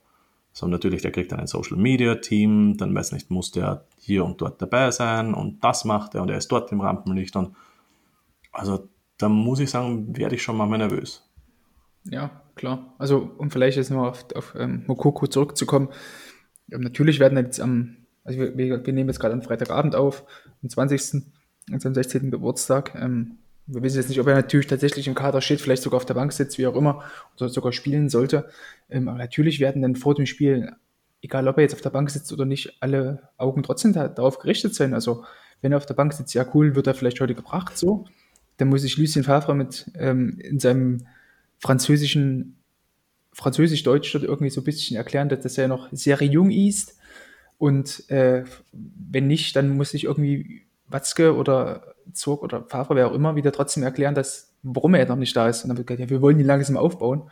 sondern natürlich, der kriegt dann ein Social Media Team, dann weiß nicht, muss der hier und dort dabei sein und das macht er und er ist dort im Rampenlicht und also da muss ich sagen, werde ich schon mal nervös. Ja, klar. Also, um vielleicht jetzt noch auf, auf ähm, Mokoko zurückzukommen. Ähm, natürlich werden jetzt am, also wir, wir, nehmen jetzt gerade am Freitagabend auf, am 20., unserem 16. Geburtstag. Ähm, wir wissen jetzt nicht, ob er natürlich tatsächlich im Kader steht, vielleicht sogar auf der Bank sitzt, wie auch immer, oder sogar spielen sollte. Ähm, aber natürlich werden dann vor dem Spiel, egal ob er jetzt auf der Bank sitzt oder nicht, alle Augen trotzdem da, darauf gerichtet sein. Also wenn er auf der Bank sitzt, ja cool, wird er vielleicht heute gebracht, so. Dann muss ich Lucien Favre mit ähm, in seinem französischen, französisch-deutsch dort irgendwie so ein bisschen erklären, dass, er noch sehr jung ist. Und äh, wenn nicht, dann muss ich irgendwie Watzke oder Zug oder Favre, wer auch immer, wieder trotzdem erklären, dass, warum er noch nicht da ist. Und dann wird gesagt, ja, wir wollen ihn langsam aufbauen.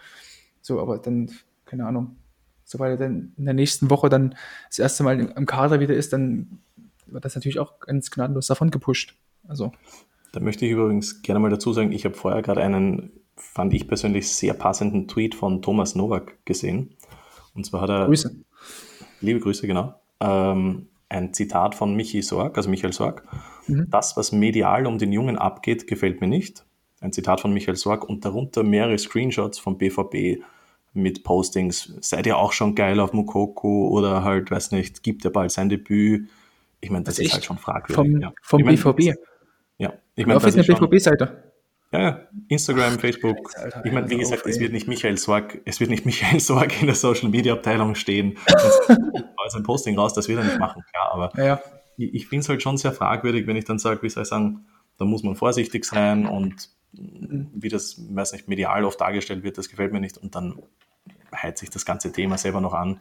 So, aber dann, keine Ahnung, sobald er dann in der nächsten Woche dann das erste Mal im Kader wieder ist, dann wird das natürlich auch ganz gnadenlos davon gepusht. Also. Da möchte ich übrigens gerne mal dazu sagen, ich habe vorher gerade einen, fand ich persönlich sehr passenden Tweet von Thomas Nowak gesehen. Und zwar hat er. Grüße. Liebe Grüße, genau. Ähm, ein Zitat von Michi Sorg, also Michael Sorg. Mhm. Das, was medial um den Jungen abgeht, gefällt mir nicht. Ein Zitat von Michael Sorg und darunter mehrere Screenshots vom BVB mit Postings. Seid ihr auch schon geil auf Mukoko oder halt, weiß nicht, gibt er bald sein Debüt? Ich meine, das also ist halt schon fragwürdig. Vom, ja. vom ich mein, BVB? Ja, ich meine, das ist eine BVB-Seite. Ja, ja, Instagram, Facebook. Alter, ich meine, wie gesagt, es wird nicht Michael Sorg, es wird nicht *laughs* Michael Sorg in der Social Media Abteilung stehen. als ein Posting raus, das wird er nicht machen, klar. Aber ja. ich, ich finde es halt schon sehr fragwürdig, wenn ich dann sage, wie soll ich sagen, da muss man vorsichtig sein und wie das, weiß nicht, medial oft dargestellt wird, das gefällt mir nicht. Und dann heizt sich das ganze Thema selber noch an.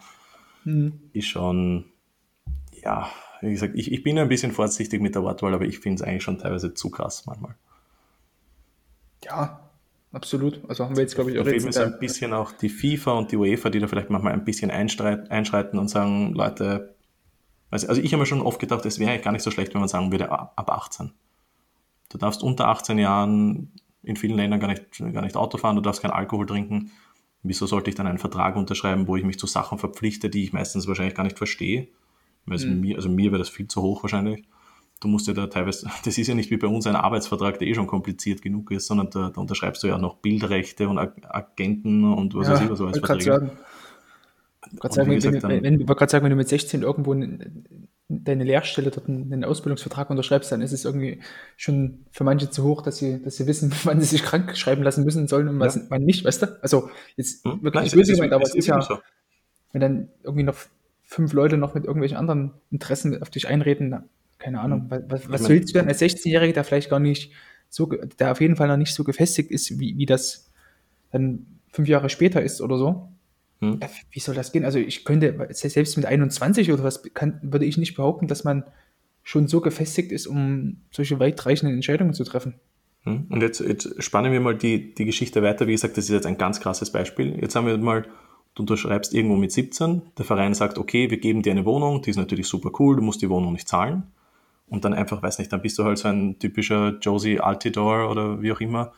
Mhm. Ist schon, ja, wie gesagt, ich, ich bin ein bisschen vorsichtig mit der Wortwahl, aber ich finde es eigentlich schon teilweise zu krass manchmal. Ja, absolut. Also haben wir jetzt, glaube ich, auch mir so ein bisschen auch die FIFA und die UEFA, die da vielleicht manchmal ein bisschen einschreiten und sagen, Leute, also ich habe mir schon oft gedacht, es wäre eigentlich gar nicht so schlecht, wenn man sagen würde, ab 18. Du darfst unter 18 Jahren in vielen Ländern gar nicht, gar nicht Auto fahren, du darfst keinen Alkohol trinken. Wieso sollte ich dann einen Vertrag unterschreiben, wo ich mich zu Sachen verpflichte, die ich meistens wahrscheinlich gar nicht verstehe? Mhm. mir, also mir wäre das viel zu hoch wahrscheinlich du musst ja da teilweise, *laughs* das ist ja nicht wie bei uns ein Arbeitsvertrag, der eh schon kompliziert genug ist, sondern da, da unterschreibst du ja noch Bildrechte und Agenten und was ja, weiß ich was alles Verträge. Sagen. Ich wollte sagen, gesagt, wenn, wenn, wenn, sagen, wenn du mit 16 irgendwo deine Lehrstelle dort einen Ausbildungsvertrag unterschreibst, dann ist es irgendwie schon für manche zu hoch, dass sie, dass sie wissen, *laughs* wann sie sich krank schreiben lassen müssen sollen und ja. wann nicht, weißt du? Also jetzt hm? wirklich böse gemeint, aber es ist, ist ja, so. wenn dann irgendwie noch fünf Leute noch mit irgendwelchen anderen Interessen auf dich einreden, keine Ahnung, hm. was, was willst du denn als 16-Jähriger, der vielleicht gar nicht so, der auf jeden Fall noch nicht so gefestigt ist, wie, wie das dann fünf Jahre später ist oder so? Hm. Wie soll das gehen? Also ich könnte, selbst mit 21 oder was, kann, würde ich nicht behaupten, dass man schon so gefestigt ist, um solche weitreichenden Entscheidungen zu treffen. Hm. Und jetzt, jetzt spannen wir mal die, die Geschichte weiter. Wie gesagt, das ist jetzt ein ganz krasses Beispiel. Jetzt haben wir mal, du unterschreibst irgendwo mit 17, der Verein sagt, okay, wir geben dir eine Wohnung, die ist natürlich super cool, du musst die Wohnung nicht zahlen und dann einfach, weiß nicht, dann bist du halt so ein typischer Josie Altidore oder wie auch immer.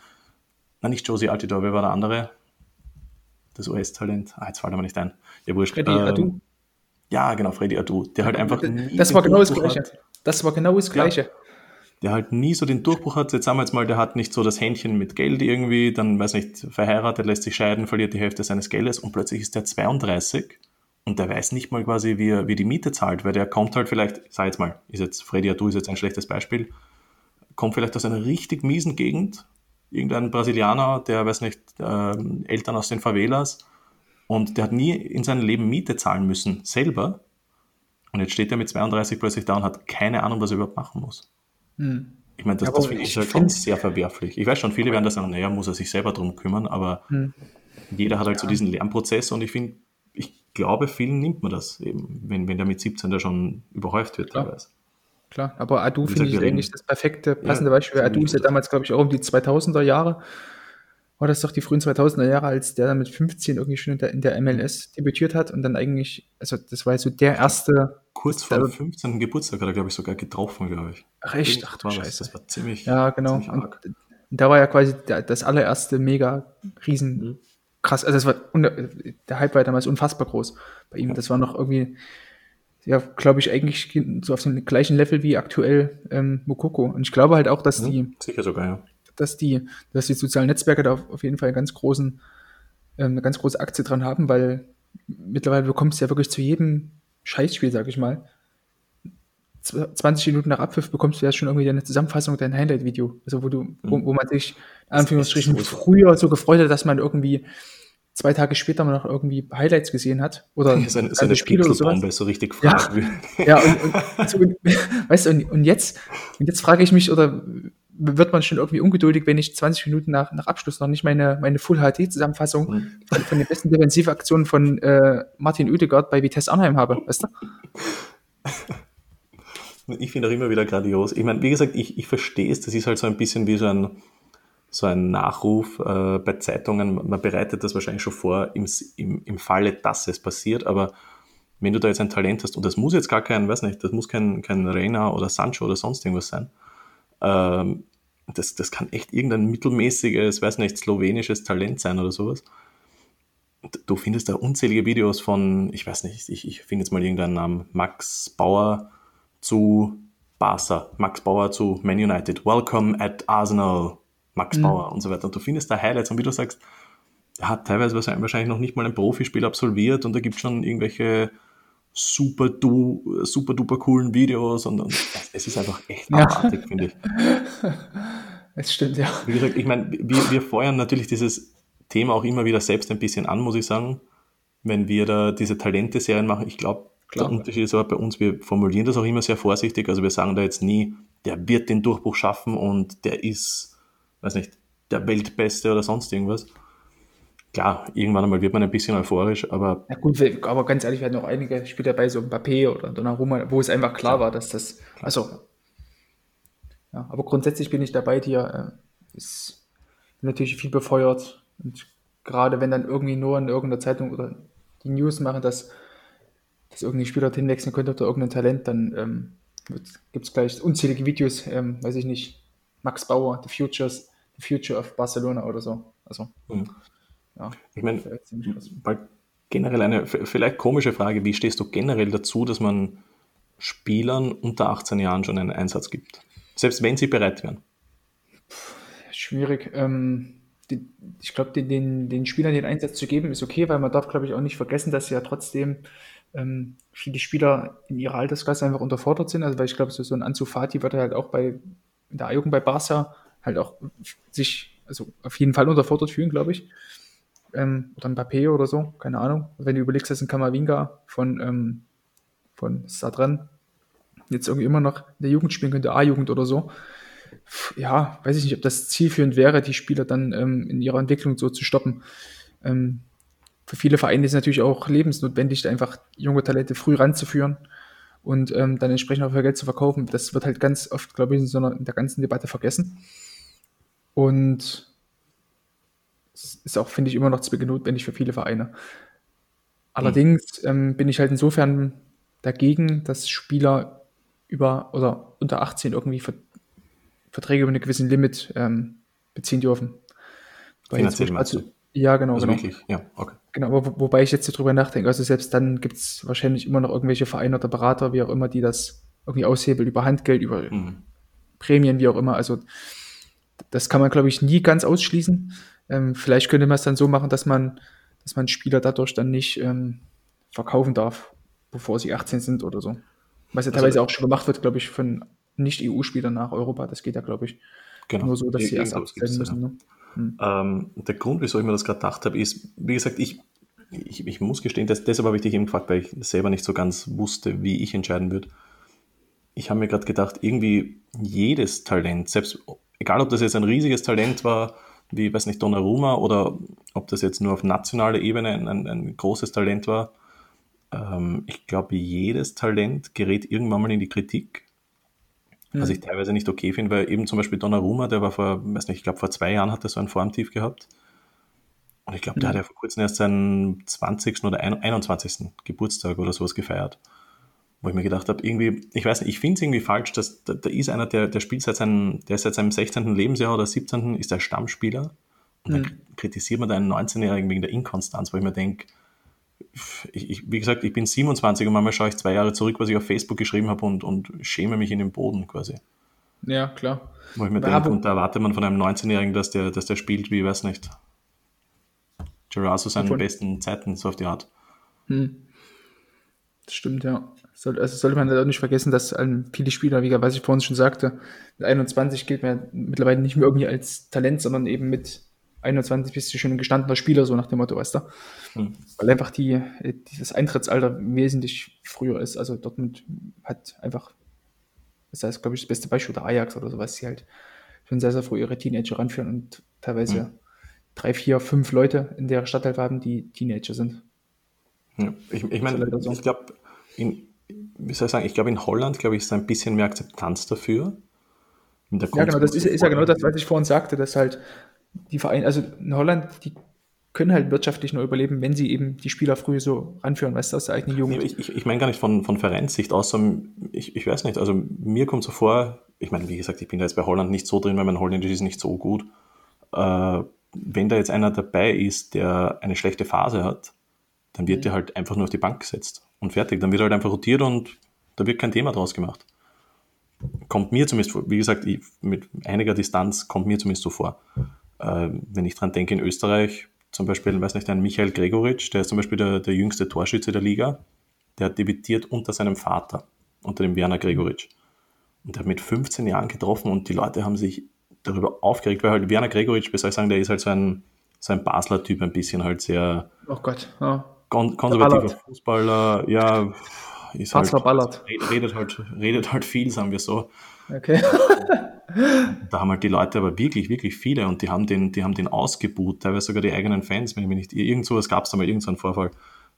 Nein, nicht Josie Altidore, wer war der andere? Das US-Talent. Ah, jetzt fällt er mir nicht ein. Ja, wurscht. Freddy ähm, Adu. Ja, genau, Freddy Adu. Der halt einfach. Das war genau das Gleiche. Hat. Das war genau das Gleiche. Ja, der halt nie so den Durchbruch hat. Jetzt sagen wir jetzt mal, der hat nicht so das Händchen mit Geld irgendwie, dann, weiß nicht, verheiratet, lässt sich scheiden, verliert die Hälfte seines Geldes und plötzlich ist der 32 und der weiß nicht mal quasi, wie er, wie die Miete zahlt, weil der kommt halt vielleicht, sag jetzt mal, ist jetzt Freddy Adu ist jetzt ein schlechtes Beispiel, kommt vielleicht aus einer richtig miesen Gegend, irgendein Brasilianer, der, weiß nicht, äh, Eltern aus den Favelas und der hat nie in seinem Leben Miete zahlen müssen, selber. Und jetzt steht er mit 32 plötzlich da und hat keine Ahnung, was er überhaupt machen muss. Hm. Ich meine, das, ja, das finde ich, ich find, sehr verwerflich. Ich weiß schon, viele werden da sagen, naja, muss er sich selber drum kümmern, aber hm. jeder hat halt ja. so diesen Lernprozess und ich finde, glaube, vielen nimmt man das eben, wenn, wenn der mit 17 da schon überhäuft wird Klar. teilweise. Klar, aber Adu finde ich eigentlich das perfekte, passende ja, Beispiel. Adu ist ja damals, glaube ich, auch um die 2000er Jahre war das doch die frühen 2000er Jahre, als der dann mit 15 irgendwie schon in der, in der MLS debütiert hat und dann eigentlich, also das war so der erste. Kurz vor dem 15. Geburtstag hat er, glaube ich, sogar getroffen, glaube ich. Ach echt? Ach du Scheiße. Das war ziemlich. Ja, genau. Ziemlich und, und, da war ja quasi das allererste mega riesen mhm. Krass, also das war, der Hype war damals unfassbar groß bei ihm. Das war noch irgendwie, ja, glaube ich, eigentlich so auf dem gleichen Level wie aktuell ähm, Mokoko. Und ich glaube halt auch, dass mhm. die. Sicher sogar, ja dass die, dass die sozialen Netzwerke da auf jeden Fall einen ganz großen, äh, eine ganz große Aktie dran haben, weil mittlerweile bekommst du ja wirklich zu jedem Scheißspiel, sag ich mal, 20 Minuten nach Abpfiff bekommst du ja schon irgendwie eine Zusammenfassung, dein Highlight-Video. Also wo du, wo, wo man sich in Anführungsstrichen früher so gefreut hat, dass man irgendwie zwei Tage später mal noch irgendwie Highlights gesehen hat. Oder ja, seine, seine Spiele oder sowas. so richtig ja, *laughs* ja, und, und, so, weißt du, und, und jetzt, und jetzt frage ich mich, oder wird man schon irgendwie ungeduldig, wenn ich 20 Minuten nach, nach Abschluss noch nicht meine, meine Full-HD-Zusammenfassung mhm. von, von, den besten Defensivaktionen von äh, Martin Oedegaard bei Vitesse Arnheim habe, weißt du? *laughs* Ich finde auch immer wieder grandios. Ich meine, wie gesagt, ich, ich verstehe es, das ist halt so ein bisschen wie so ein, so ein Nachruf äh, bei Zeitungen. Man bereitet das wahrscheinlich schon vor im, im, im Falle, dass es passiert, aber wenn du da jetzt ein Talent hast, und das muss jetzt gar kein, weiß nicht, das muss kein, kein Reina oder Sancho oder sonst irgendwas sein, ähm, das, das kann echt irgendein mittelmäßiges, weiß nicht, slowenisches Talent sein oder sowas. Du findest da unzählige Videos von, ich weiß nicht, ich, ich finde jetzt mal irgendeinen Namen, Max Bauer zu Barca, Max Bauer zu Man United, Welcome at Arsenal, Max mhm. Bauer und so weiter. Und du findest da Highlights und wie du sagst, er hat teilweise wahrscheinlich noch nicht mal ein Profispiel absolviert und da gibt es schon irgendwelche super, du, super duper coolen Videos und, und es ist einfach echt abartig, ja. finde ich. *laughs* Es stimmt, ja. Wie gesagt, ich meine, wir, wir feuern natürlich dieses Thema auch immer wieder selbst ein bisschen an, muss ich sagen, wenn wir da diese Talente-Serien machen. Ich glaube, der Unterschied ist aber bei uns, wir formulieren das auch immer sehr vorsichtig. Also wir sagen da jetzt nie, der wird den Durchbruch schaffen und der ist, weiß nicht, der Weltbeste oder sonst irgendwas klar, irgendwann einmal wird man ein bisschen euphorisch, aber. Ja gut, aber ganz ehrlich, wir hatten auch einige Spiele dabei, so Mbappé oder Donnarumma, wo es einfach klar ja. war, dass das, also, ja, aber grundsätzlich bin ich dabei dir, äh, ist natürlich viel befeuert und gerade wenn dann irgendwie nur in irgendeiner Zeitung oder die News machen, dass, dass irgendein Spieler hinwechseln könnte oder irgendein Talent, dann ähm, gibt es gleich unzählige Videos, ähm, weiß ich nicht, Max Bauer, The Futures, The Future of Barcelona oder so. Also, mhm ja, ich meine, generell eine vielleicht komische Frage, wie stehst du generell dazu, dass man Spielern unter 18 Jahren schon einen Einsatz gibt? Selbst wenn sie bereit wären. Schwierig. Ähm, die, ich glaube, den, den, den, Spielern den Einsatz zu geben, ist okay, weil man darf, glaube ich, auch nicht vergessen, dass ja trotzdem ähm, viele Spieler in ihrer Altersklasse einfach unterfordert sind. Also, weil ich glaube, so, so ein Ansu Fati wird halt auch bei in der Jugend bei Barca halt auch sich, also auf jeden Fall unterfordert fühlen, glaube ich ähm, oder ein Papé oder so, keine Ahnung. Wenn du überlegst, dass ein Kamavinga von, ähm, von Sadran jetzt irgendwie immer noch in der Jugend spielen könnte, A-Jugend oder so. Ja, weiß ich nicht, ob das zielführend wäre, die Spieler dann ähm, in ihrer Entwicklung so zu stoppen. Ähm, für viele Vereine ist es natürlich auch lebensnotwendig, einfach junge Talente früh ranzuführen und ähm, dann entsprechend auch für Geld zu verkaufen. Das wird halt ganz oft, glaube ich, in, so einer, in der ganzen Debatte vergessen. Und ist auch, finde ich, immer noch zwingend für viele Vereine. Allerdings ähm, bin ich halt insofern dagegen, dass Spieler über oder unter 18 irgendwie Ver Verträge über einen gewissen Limit ähm, beziehen dürfen. Finanziell also, Ja, genau. Also genau. wirklich, ja, okay. Genau, aber wo, wobei ich jetzt darüber nachdenke, also selbst dann gibt es wahrscheinlich immer noch irgendwelche Vereine oder Berater, wie auch immer, die das irgendwie aushebeln über Handgeld, über mhm. Prämien, wie auch immer. Also das kann man, glaube ich, nie ganz ausschließen. Ähm, vielleicht könnte man es dann so machen, dass man, dass man Spieler dadurch dann nicht ähm, verkaufen darf, bevor sie 18 sind oder so. Was ja also teilweise auch schon gemacht wird, glaube ich, von Nicht-EU-Spielern nach Europa. Das geht ja, glaube ich, genau. nur so, dass sie erst abzählen müssen. Ja. Ne? Hm. Ähm, der Grund, wieso ich mir das gerade gedacht habe, ist, wie gesagt, ich, ich, ich muss gestehen, das, deshalb habe ich dich eben gefragt, weil ich selber nicht so ganz wusste, wie ich entscheiden würde. Ich habe mir gerade gedacht, irgendwie jedes Talent, selbst egal ob das jetzt ein riesiges Talent war, wie, weiß nicht, Donnarumma oder ob das jetzt nur auf nationaler Ebene ein, ein, ein großes Talent war, ähm, ich glaube, jedes Talent gerät irgendwann mal in die Kritik. Was mhm. ich teilweise nicht okay finde, weil eben zum Beispiel Donnarumma, der war vor, weiß nicht, ich glaube vor zwei Jahren hat er so ein Formtief gehabt. Und ich glaube, mhm. der hat ja vor kurzem erst seinen 20. oder 21. Geburtstag oder sowas gefeiert. Wo ich mir gedacht habe, irgendwie, ich weiß nicht, ich finde es irgendwie falsch, dass da, da, ist einer, der, der spielt seit seinem, der ist seit seinem 16. Lebensjahr oder 17. ist der Stammspieler. Und mhm. dann kritisiert man da einen 19-Jährigen wegen der Inkonstanz, wo ich mir denke, ich, ich, wie gesagt, ich bin 27 und manchmal schaue ich zwei Jahre zurück, was ich auf Facebook geschrieben habe und, und schäme mich in den Boden quasi. Ja, klar. Wo ich mir denke, und da erwartet man von einem 19-Jährigen, dass der, dass der spielt, wie, weiß nicht, Gerard zu seinen Davon. besten Zeiten, so auf die Art. Hm. Das stimmt, ja. also sollte man auch nicht vergessen, dass viele Spieler, wie was ich vorhin schon sagte, mit 21 gilt man mittlerweile nicht mehr irgendwie als Talent, sondern eben mit 21 bist du schon ein gestandener Spieler, so nach dem Motto, weißt du? Hm. Weil einfach die, äh, dieses Eintrittsalter wesentlich früher ist. Also Dortmund hat einfach, das heißt, glaube ich, das beste Beispiel der Ajax oder sowas, die halt schon sehr, sehr früh ihre Teenager ranführen und teilweise hm. drei, vier, fünf Leute in der Stadt halt haben, die Teenager sind. Ja, ich, ich meine, so. ich glaube, wie soll ich sagen, ich glaube, in Holland, glaube ich, ist ein bisschen mehr Akzeptanz dafür. ja, genau, das ist, ist ja genau das, was ich vorhin sagte, dass halt die Vereine, also in Holland, die können halt wirtschaftlich nur überleben, wenn sie eben die Spieler früh so ranführen, weißt du, aus der eigenen Jugend. Ich, ich, ich meine gar nicht von, von Vereinssicht aus, sondern ich, ich weiß nicht, also mir kommt so vor, ich meine, wie gesagt, ich bin da jetzt bei Holland nicht so drin, weil mein Holländisch ist nicht so gut. Äh, wenn da jetzt einer dabei ist, der eine schlechte Phase hat, dann wird mhm. der halt einfach nur auf die Bank gesetzt und fertig. Dann wird halt einfach rotiert und da wird kein Thema draus gemacht. Kommt mir zumindest vor, wie gesagt, ich, mit einiger Distanz kommt mir zumindest so vor. Äh, wenn ich dran denke, in Österreich, zum Beispiel, weiß nicht, ein Michael Gregoritsch, der ist zum Beispiel der, der jüngste Torschütze der Liga, der hat debütiert unter seinem Vater, unter dem Werner Gregoritsch. Und der hat mit 15 Jahren getroffen und die Leute haben sich darüber aufgeregt, weil halt Werner Gregoritsch, wie soll ich sagen, der ist halt so ein, so ein Basler Typ, ein bisschen halt sehr oh Gott, ja. kon konservativer Fußballer, ja, ist halt, Ballert. redet halt, redet halt viel, sagen wir so. Okay. *laughs* da haben halt die Leute aber wirklich, wirklich viele und die haben den, die haben den ausgebuht, teilweise sogar die eigenen Fans, wenn ich mich nicht, irgend sowas gab es da mal, irgendeinen Vorfall,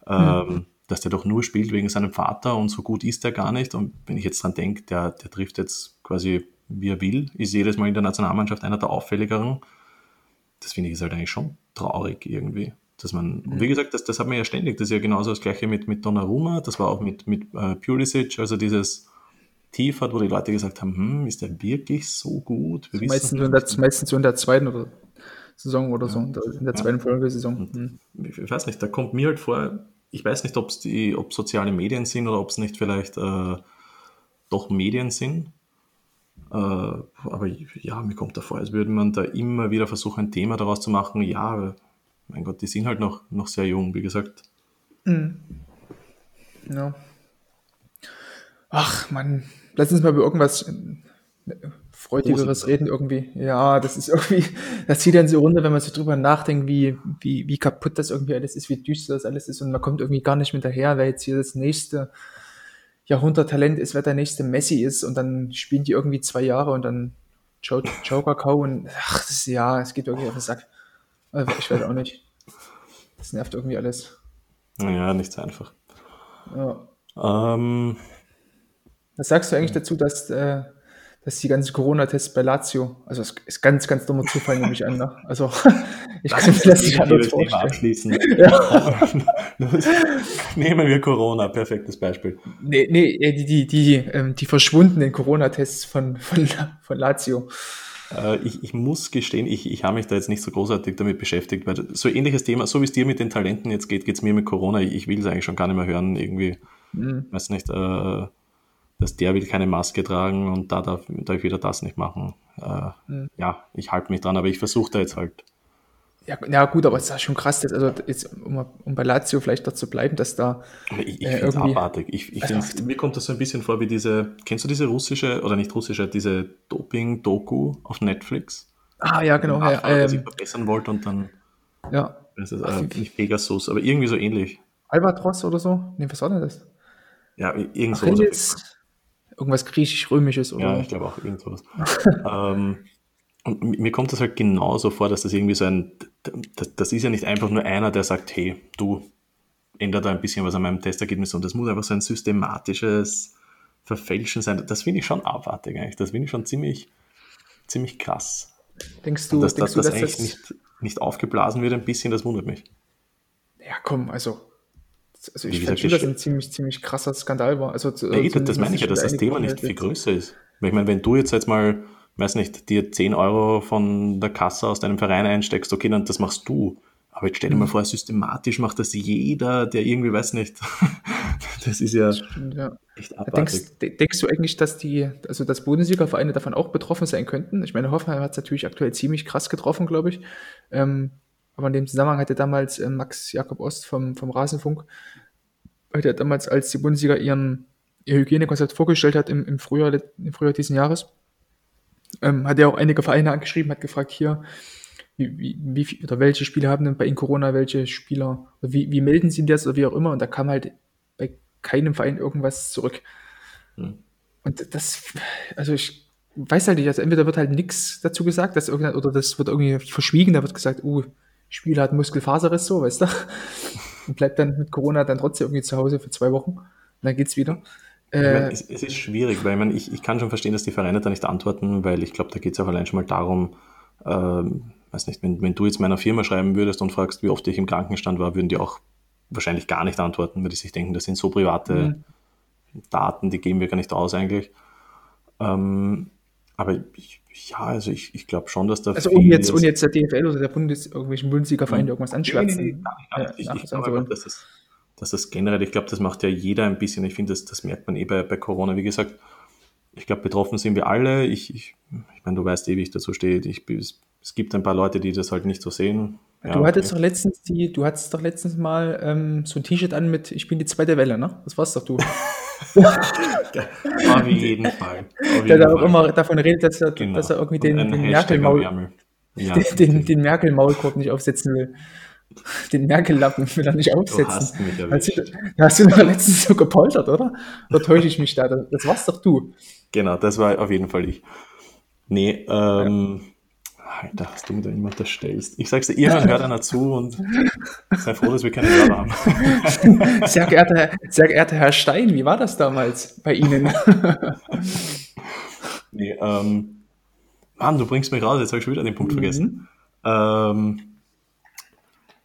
mhm. ähm, dass der doch nur spielt wegen seinem Vater und so gut ist der gar nicht. Und wenn ich jetzt dran denke, der, der trifft jetzt quasi wie er will, ist jedes Mal in der Nationalmannschaft einer der auffälligeren. Das finde ich ist halt eigentlich schon traurig irgendwie. Dass man, mhm. wie gesagt, das, das hat man ja ständig, das ist ja genauso das gleiche mit, mit Donnarumma, das war auch mit, mit äh, Pulisic, also dieses, tief hat, wo die Leute gesagt haben, hm, ist der wirklich so gut? Wir meistens, so in der, meistens so in der zweiten oder Saison oder ja. so, in der zweiten ja. Folgesaison. Hm. Ich weiß nicht, da kommt mir halt vor, ich weiß nicht, ob es die, ob soziale Medien sind oder ob es nicht vielleicht äh, doch Medien sind. Äh, aber ja, mir kommt da vor, als würde man da immer wieder versuchen, ein Thema daraus zu machen. Ja, mein Gott, die sind halt noch, noch sehr jung, wie gesagt. Mhm. Ja. Ach, man, lass uns mal über irgendwas äh, Freudigeres reden irgendwie. Ja, das ist irgendwie, *laughs* das zieht dann so runter, wenn man so drüber nachdenkt, wie, wie, wie kaputt das irgendwie alles ist, wie düster das alles ist und man kommt irgendwie gar nicht mit daher, wer jetzt hier das nächste Jahrhunderttalent ist, wer der nächste Messi ist und dann spielen die irgendwie zwei Jahre und dann Joker Cow und ach, das ist, ja, es geht irgendwie auf den Sack. Also, ich weiß auch nicht. Das nervt irgendwie alles. Ja, nicht so einfach. Ja. Ähm, was sagst du eigentlich dazu, dass, äh, dass die ganzen Corona-Tests bei Lazio, also es ist ganz, ganz dummer Zufall, nehme ich an. Ne? Also *laughs* ich kann mir das nicht anders vorstellen. Abschließen. *laughs* Ja. Nehmen wir Corona, perfektes Beispiel. Nee, nee die, die, die, ähm, die verschwundenen Corona-Tests von, von, von Lazio. Äh, ich, ich, muss gestehen, ich, ich habe mich da jetzt nicht so großartig damit beschäftigt, weil so ähnliches Thema, so wie es dir mit den Talenten jetzt geht, geht es mir mit Corona. Ich, ich will es eigentlich schon gar nicht mehr hören, irgendwie. Mhm. Weiß nicht, äh, dass der will keine Maske tragen und da darf, darf ich wieder das nicht machen. Äh, mhm. Ja, ich halte mich dran, aber ich versuche da jetzt halt Ja, ja, gut, aber es ist schon krass, dass, also jetzt, um, um bei Lazio vielleicht dort zu bleiben, dass da. Ich, ich äh, finde es abartig. Ich, ich also, mir kommt das so ein bisschen vor wie diese, kennst du diese russische, oder nicht russische, diese Doping-Doku auf Netflix? Ah, ja, genau. Ja, ähm, sich verbessern wollte und dann. Ja. Das ist äh, nicht Pegasus, aber irgendwie so ähnlich. Albatros oder so? Nee, was war denn das? Ja, irgend so. Irgendwas griechisch-römisches oder? Ja, ich glaube auch irgend sowas. *laughs* ähm, und mir kommt das halt genauso vor, dass das irgendwie so ein, das, das ist ja nicht einfach nur einer, der sagt, hey, du ändert da ein bisschen was an meinem Testergebnis, sondern das muss einfach so ein systematisches Verfälschen sein. Das finde ich schon abartig eigentlich. Das finde ich schon ziemlich, ziemlich krass. Denkst du, dass, denkst dass, du, dass das eigentlich nicht, nicht aufgeblasen wird ein bisschen, das wundert mich. Ja, komm, also also ich finde dass ein ziemlich, ziemlich krasser Skandal war. Also, nee, das, das meine ich ja, dass das Thema nicht viel größer ist. Ich meine, wenn du jetzt jetzt mal weiß nicht, dir 10 Euro von der Kasse aus deinem Verein einsteckst, okay, dann das machst du. Aber jetzt stell dir mal mhm. vor, systematisch macht das jeder, der irgendwie, weiß nicht, *laughs* das ist ja, ja. echt abartig. Denkst, denkst, du eigentlich, dass die, also dass Bundesliga-Vereine davon auch betroffen sein könnten? Ich meine, Hoffenheim hat es natürlich aktuell ziemlich krass getroffen, glaube ich. Ähm, aber in dem Zusammenhang hatte damals äh, Max Jakob Ost vom, vom Rasenfunk, heute damals, als die Bundesliga ihren, ihr Hygienekonzept vorgestellt hat im, im Frühjahr, im Frühjahr diesen Jahres, ähm, hat er auch einige Vereine angeschrieben, hat gefragt, hier, wie, wie, wie oder welche Spieler haben denn bei Ihnen Corona, welche Spieler, wie, wie melden Sie das oder wie auch immer? Und da kam halt bei keinem Verein irgendwas zurück. Hm. Und das, also ich weiß halt nicht, also entweder wird halt nichts dazu gesagt, dass oder das wird irgendwie verschwiegen, da wird gesagt, uh, Spieler hat Muskelfaserriss, so, weißt du? Und bleibt dann mit Corona dann trotzdem irgendwie zu Hause für zwei Wochen. Und dann geht's wieder. Äh, es, es, ist schwierig, weil man, ich, ich kann schon verstehen, dass die Vereine da nicht antworten, weil ich glaube, da geht es auch allein schon mal darum, ähm, weiß nicht, wenn, wenn du jetzt meiner Firma schreiben würdest und fragst, wie oft ich im Krankenstand war, würden die auch wahrscheinlich gar nicht antworten, weil die sich denken, das sind so private mhm. Daten, die geben wir gar nicht aus eigentlich. Ähm, aber ich, ja, also ich, ich glaube schon, dass da. Also ohne jetzt, ohne jetzt der DFL oder der Bundes, irgendwelchen Bundesliga-Verein irgendwas anschwärzen. Nee, nee, nee, ich, ich glaube, dass das dass das generell, ich glaube, das macht ja jeder ein bisschen. Ich finde, das, das merkt man eh bei, bei Corona. Wie gesagt, ich glaube, betroffen sind wir alle. Ich, ich, ich meine, du weißt eh, wie ich dazu stehe. Ich, es, es gibt ein paar Leute, die das halt nicht so sehen. Ja, du hattest okay. doch letztens die, du hattest doch letztens mal ähm, so ein T-Shirt an mit Ich bin die zweite Welle, ne? Das war's doch du. *laughs* *laughs* Auf jeden Fall. Auf der da auch immer davon redet, dass er, genau. dass er irgendwie *laughs* den, den Merkel-Maul, ja. den, den, Merkel-Maulkorb nicht aufsetzen will. Den Merkel-Lappen will er nicht aufsetzen. Du hast mich du, hast du doch letztens so gepoltert, oder? Oder täusche ich mich da? Das warst doch du. Genau, das war auf jeden Fall ich. Nee, ähm, ja. Alter, hast du mir da immer unterstellst. Ich sag's dir, irgendwann hört einer zu und sei froh, dass wir keine Hörer haben. *laughs* Sehr geehrter, sehr geehrter Herr Stein, wie war das damals bei Ihnen? *laughs* nee, ähm, Mann, du bringst mich raus, jetzt habe ich schon wieder den Punkt mhm. vergessen. Ähm,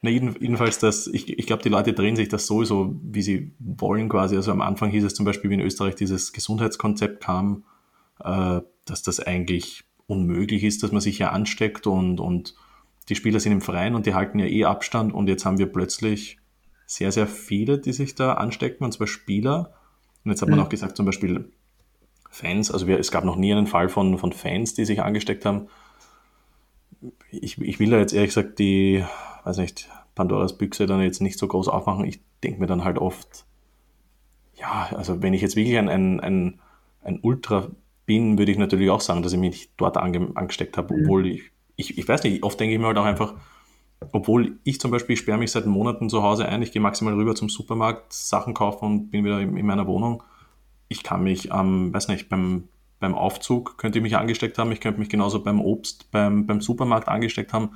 na, jedenfalls, das, ich, ich glaube, die Leute drehen sich das sowieso, wie sie wollen quasi. Also am Anfang hieß es zum Beispiel, wie in Österreich dieses Gesundheitskonzept kam, äh, dass das eigentlich unmöglich ist, dass man sich ja ansteckt und, und die Spieler sind im Freien und die halten ja eh Abstand und jetzt haben wir plötzlich sehr, sehr viele, die sich da anstecken, und zwar Spieler. Und jetzt hat man mhm. auch gesagt, zum Beispiel Fans, also wir, es gab noch nie einen Fall von, von Fans, die sich angesteckt haben. Ich, ich will da jetzt ehrlich gesagt die weiß nicht, Pandoras Büchse dann jetzt nicht so groß aufmachen. Ich denke mir dann halt oft, ja, also wenn ich jetzt wirklich ein, ein, ein, ein Ultra bin, würde ich natürlich auch sagen, dass ich mich dort ange, angesteckt habe, mhm. obwohl ich, ich, ich weiß nicht, oft denke ich mir halt auch einfach, obwohl ich zum Beispiel sperre mich seit Monaten zu Hause ein, ich gehe maximal rüber zum Supermarkt, Sachen kaufen und bin wieder in, in meiner Wohnung. Ich kann mich ähm, weiß nicht, beim, beim Aufzug könnte ich mich angesteckt haben, ich könnte mich genauso beim Obst, beim, beim Supermarkt angesteckt haben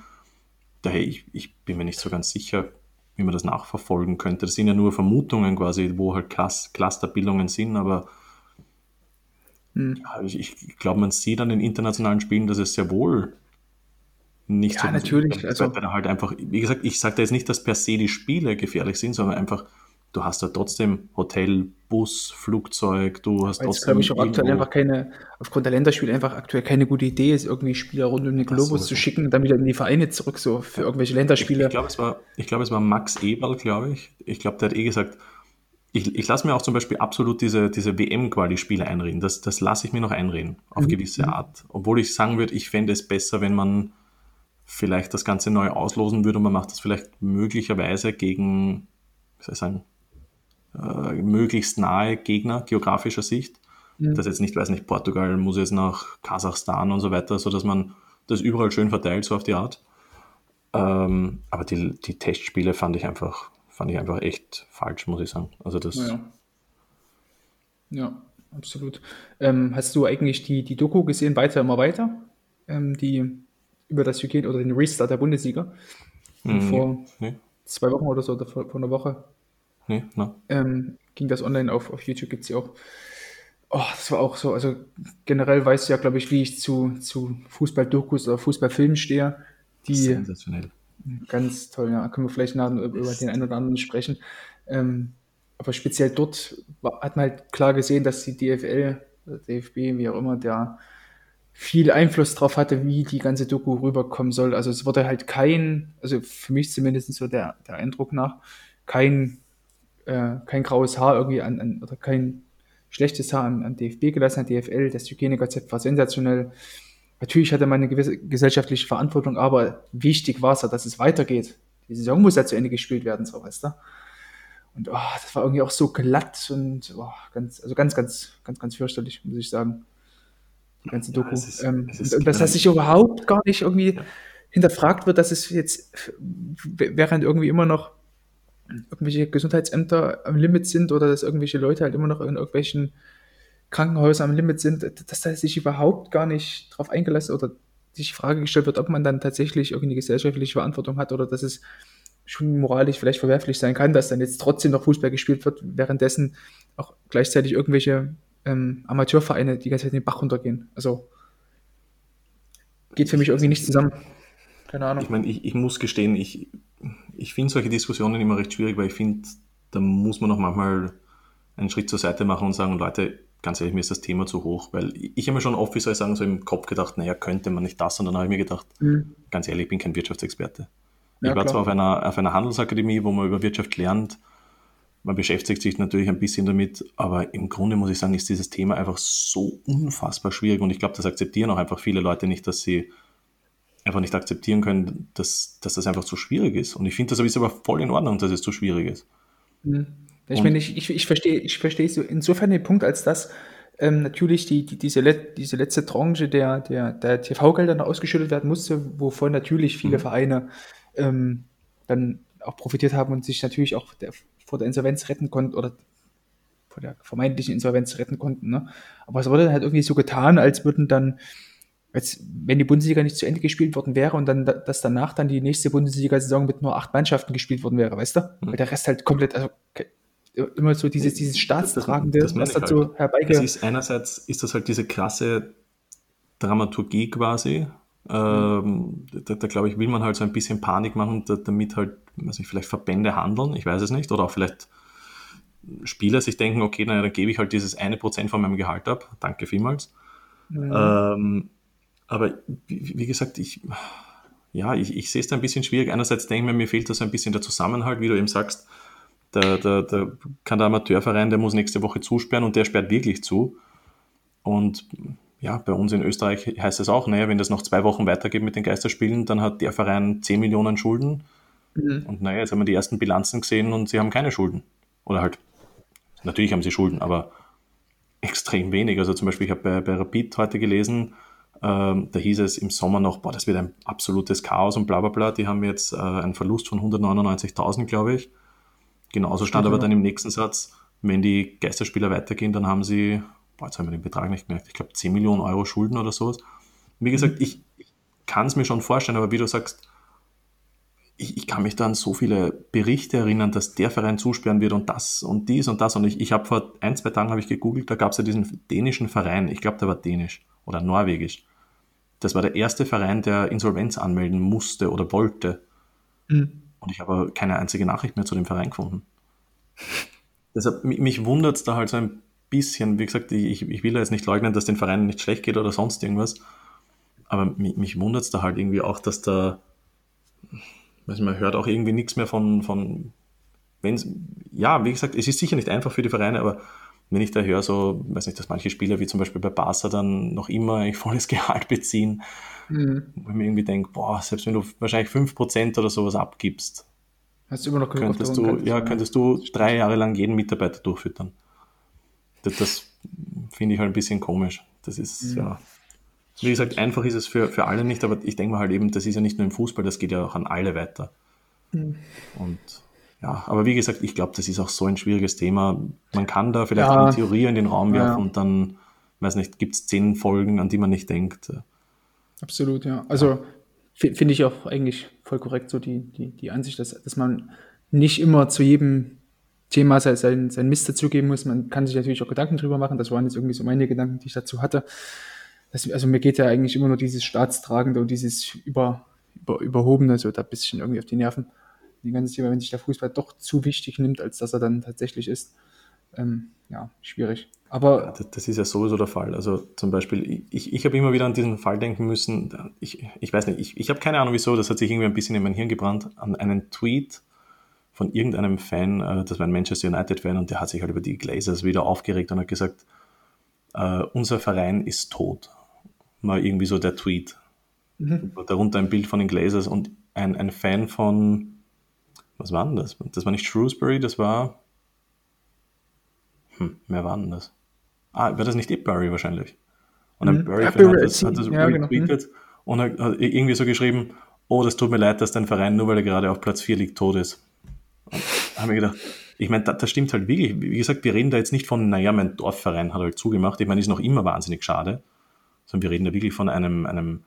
daher, ich, ich bin mir nicht so ganz sicher, wie man das nachverfolgen könnte. Das sind ja nur Vermutungen quasi, wo halt Clusterbildungen sind, aber hm. ja, ich, ich glaube, man sieht an den internationalen Spielen, dass es sehr wohl nicht ja, so natürlich. Ist, also, weil halt einfach, wie gesagt, ich sage da jetzt nicht, dass per se die Spiele gefährlich sind, sondern einfach du hast da trotzdem Hotel, Bus, Flugzeug, du hast trotzdem. glaube ich, auch aktuell einfach keine, aufgrund der Länderspiele einfach aktuell keine gute Idee ist, irgendwie Spieler rund um den Globus so. zu schicken und dann wieder in die Vereine zurück, so für irgendwelche Länderspiele. Ich, ich glaube, es, war, glaub, es war Max Eberl, glaube ich. Ich glaube, der hat eh gesagt, ich, ich lasse mir auch zum Beispiel absolut diese, diese WM-Quali-Spiele einreden. Das, das lasse ich mir noch einreden, auf mhm. gewisse Art. Obwohl ich sagen würde, ich fände es besser, wenn man vielleicht das Ganze neu auslosen würde und man macht das vielleicht möglicherweise gegen, wie soll ich sagen, äh, möglichst nahe Gegner geografischer Sicht. Mhm. Das jetzt nicht, weiß nicht, Portugal muss jetzt nach Kasachstan und so weiter, sodass man das überall schön verteilt, so auf die Art. Ähm, aber die, die Testspiele fand ich einfach, fand ich einfach echt falsch, muss ich sagen. Also das. Ja, ja absolut. Ähm, hast du eigentlich die, die Doku gesehen, weiter immer weiter? Ähm, die über das Hygiene oder den Restart der Bundesliga. Hm, vor nee. zwei Wochen oder so, oder vor, vor einer Woche. Nee, no. Ähm, ging das online auf, auf YouTube, gibt es ja auch. Oh, das war auch so, also generell weißt du ja, glaube ich, wie ich zu, zu Fußball-Dokus oder Fußballfilmen stehe. Die, Sensationell. Ganz toll, ja. Können wir vielleicht nachher über den einen oder anderen sprechen. Ähm, aber speziell dort hat man halt klar gesehen, dass die DFL, DFB, wie auch immer, der viel Einfluss darauf hatte, wie die ganze Doku rüberkommen soll. Also es wurde halt kein, also für mich zumindest so der, der Eindruck nach, kein, äh, kein graues Haar irgendwie an, an oder kein schlechtes Haar an, an DFB gelassen, an DFL. Das Hygienekonzept war sensationell. Natürlich hatte man eine gewisse gesellschaftliche Verantwortung, aber wichtig war es ja, dass es weitergeht. Die Saison muss ja zu Ende gespielt werden, so weißt du. Und oh, das war irgendwie auch so glatt und oh, ganz, also ganz, ganz, ganz, ganz fürchterlich, muss ich sagen die ganze Doku. Ja, ist, ähm, und, und dass das sich überhaupt gar nicht irgendwie hinterfragt wird, dass es jetzt, während irgendwie immer noch irgendwelche Gesundheitsämter am Limit sind oder dass irgendwelche Leute halt immer noch in irgendwelchen Krankenhäusern am Limit sind, dass da sich überhaupt gar nicht drauf eingelassen oder sich die Frage gestellt wird, ob man dann tatsächlich irgendwie eine gesellschaftliche Verantwortung hat oder dass es schon moralisch vielleicht verwerflich sein kann, dass dann jetzt trotzdem noch Fußball gespielt wird, währenddessen auch gleichzeitig irgendwelche ähm, Amateurvereine die ganze Zeit den Bach runtergehen. Also geht für mich irgendwie nicht zusammen. Keine Ahnung. Ich meine, ich, ich muss gestehen, ich, ich finde solche Diskussionen immer recht schwierig, weil ich finde, da muss man auch manchmal einen Schritt zur Seite machen und sagen, Leute, ganz ehrlich, mir ist das Thema zu hoch, weil ich habe mir schon oft, wie soll ich sagen, so im Kopf gedacht, naja, könnte man nicht das, und dann habe ich mir gedacht, mhm. ganz ehrlich, ich bin kein Wirtschaftsexperte. Ja, ich war klar. zwar auf einer, auf einer Handelsakademie, wo man über Wirtschaft lernt, man beschäftigt sich natürlich ein bisschen damit, aber im Grunde muss ich sagen, ist dieses Thema einfach so unfassbar schwierig und ich glaube, das akzeptieren auch einfach viele Leute nicht, dass sie einfach nicht akzeptieren können, dass, dass das einfach zu schwierig ist. Und ich finde, das aber voll in Ordnung, dass es zu schwierig ist. Mhm. Ich meine, ich, ich, ich verstehe ich verstehe so insofern den Punkt, als dass ähm, natürlich die, die, diese, Let diese letzte Tranche der, der, der TV-Gelder noch ausgeschüttet werden musste, wovon natürlich viele mhm. Vereine ähm, dann auch profitiert haben und sich natürlich auch der, vor der Insolvenz retten konnten oder vor der vermeintlichen Insolvenz retten konnten. Ne? Aber es wurde dann halt irgendwie so getan, als würden dann, als wenn die Bundesliga nicht zu Ende gespielt worden wäre und dann, dass danach dann die nächste Bundesliga-Saison mit nur acht Mannschaften gespielt worden wäre, weißt du? Mhm. Weil der Rest halt komplett, also immer so dieses, dieses Staatstragende, das, das was dazu halt. herbeigeht. ist einerseits ist das halt diese krasse Dramaturgie quasi. Mhm. Ähm, da, da glaube ich, will man halt so ein bisschen Panik machen, da, damit halt weiß nicht, vielleicht Verbände handeln, ich weiß es nicht, oder auch vielleicht Spieler sich denken, okay, na, dann gebe ich halt dieses eine Prozent von meinem Gehalt ab, danke vielmals. Mhm. Ähm, aber wie, wie, gesagt, ich, ja, ich, ich sehe es da ein bisschen schwierig. Einerseits denke ich mir, mir fehlt da so ein bisschen der Zusammenhalt, wie du eben sagst, da, da, da kann der Amateurverein, der muss nächste Woche zusperren und der sperrt wirklich zu. Und ja, bei uns in Österreich heißt es auch, naja, wenn das noch zwei Wochen weitergeht mit den Geisterspielen, dann hat der Verein 10 Millionen Schulden Mhm. Und naja, jetzt haben wir die ersten Bilanzen gesehen und sie haben keine Schulden. Oder halt, natürlich haben sie Schulden, aber extrem wenig. Also zum Beispiel, ich habe bei, bei Rapid heute gelesen, ähm, da hieß es im Sommer noch, boah, das wird ein absolutes Chaos und bla bla bla. Die haben jetzt äh, einen Verlust von 199.000, glaube ich. Genauso stand mhm. aber dann im nächsten Satz, wenn die Geisterspieler weitergehen, dann haben sie, boah, jetzt haben wir den Betrag nicht gemerkt, ich glaube 10 Millionen Euro Schulden oder sowas. Wie gesagt, mhm. ich, ich kann es mir schon vorstellen, aber wie du sagst, ich, ich, kann mich da an so viele Berichte erinnern, dass der Verein zusperren wird und das und dies und das. Und ich, ich habe vor ein, zwei Tagen habe ich gegoogelt, da gab es ja diesen dänischen Verein, ich glaube, der war dänisch oder norwegisch. Das war der erste Verein, der Insolvenz anmelden musste oder wollte. Mhm. Und ich habe keine einzige Nachricht mehr zu dem Verein gefunden. *laughs* Deshalb, mich wundert es da halt so ein bisschen, wie gesagt, ich, ich will da jetzt nicht leugnen, dass den Vereinen nicht schlecht geht oder sonst irgendwas. Aber mich, mich wundert es da halt irgendwie auch, dass da also man hört auch irgendwie nichts mehr von, von wenn's, ja, wie gesagt, es ist sicher nicht einfach für die Vereine, aber wenn ich da höre, so, weiß nicht, dass manche Spieler wie zum Beispiel bei Barca dann noch immer eigentlich volles *laughs* Gehalt beziehen, mhm. wo ich mir irgendwie denke, boah, selbst wenn du wahrscheinlich 5% oder sowas abgibst, Hast du immer noch könntest du, ja, könntest du drei Jahre lang jeden Mitarbeiter durchfüttern. Das, das finde ich halt ein bisschen komisch. Das ist, mhm. ja. Wie gesagt, einfach ist es für, für alle nicht, aber ich denke mal halt eben, das ist ja nicht nur im Fußball, das geht ja auch an alle weiter. Mhm. Und ja, aber wie gesagt, ich glaube, das ist auch so ein schwieriges Thema. Man kann da vielleicht ja. eine Theorie in den Raum werfen ja. und dann, weiß nicht, gibt es zehn Folgen, an die man nicht denkt. Absolut, ja. Also finde ich auch eigentlich voll korrekt, so die, die, die Ansicht, dass, dass man nicht immer zu jedem Thema sein, sein, Mist dazugeben muss. Man kann sich natürlich auch Gedanken drüber machen. Das waren jetzt irgendwie so meine Gedanken, die ich dazu hatte. Das, also mir geht ja eigentlich immer nur dieses Staatstragende und dieses über, über, Überhobene, so da ein bisschen irgendwie auf die Nerven die ganze Thema, wenn sich der Fußball doch zu wichtig nimmt, als dass er dann tatsächlich ist. Ähm, ja, schwierig. Aber ja, das, ist ja sowieso der Fall. Also zum Beispiel, ich, ich habe immer wieder an diesen Fall denken müssen. Ich, ich weiß nicht, ich, ich habe keine Ahnung wieso, das hat sich irgendwie ein bisschen in mein Hirn gebrannt, an einen Tweet von irgendeinem Fan, äh, das war ein Manchester United-Fan, und der hat sich halt über die Glazers wieder aufgeregt und hat gesagt, äh, unser Verein ist tot. Mal irgendwie so der Tweet. Mhm. Darunter ein Bild von den Glazers und ein, ein Fan von was war denn das? Das war nicht Shrewsbury, das war. Hm, wer war denn das? Ah, war das nicht Ipbury wahrscheinlich? Und ein mhm. Bury-Fan hat das, hat das ja, retweetet genau. und hat, hat irgendwie so geschrieben: Oh, das tut mir leid, dass dein Verein, nur weil er gerade auf Platz 4 liegt, tot ist. Und da haben wir gedacht, ich meine, das, das, stimmt halt wirklich. Wie gesagt, wir reden da jetzt nicht von, naja, mein Dorfverein hat halt zugemacht. Ich meine, ist noch immer wahnsinnig schade. Sondern wir reden da wirklich von einem, einem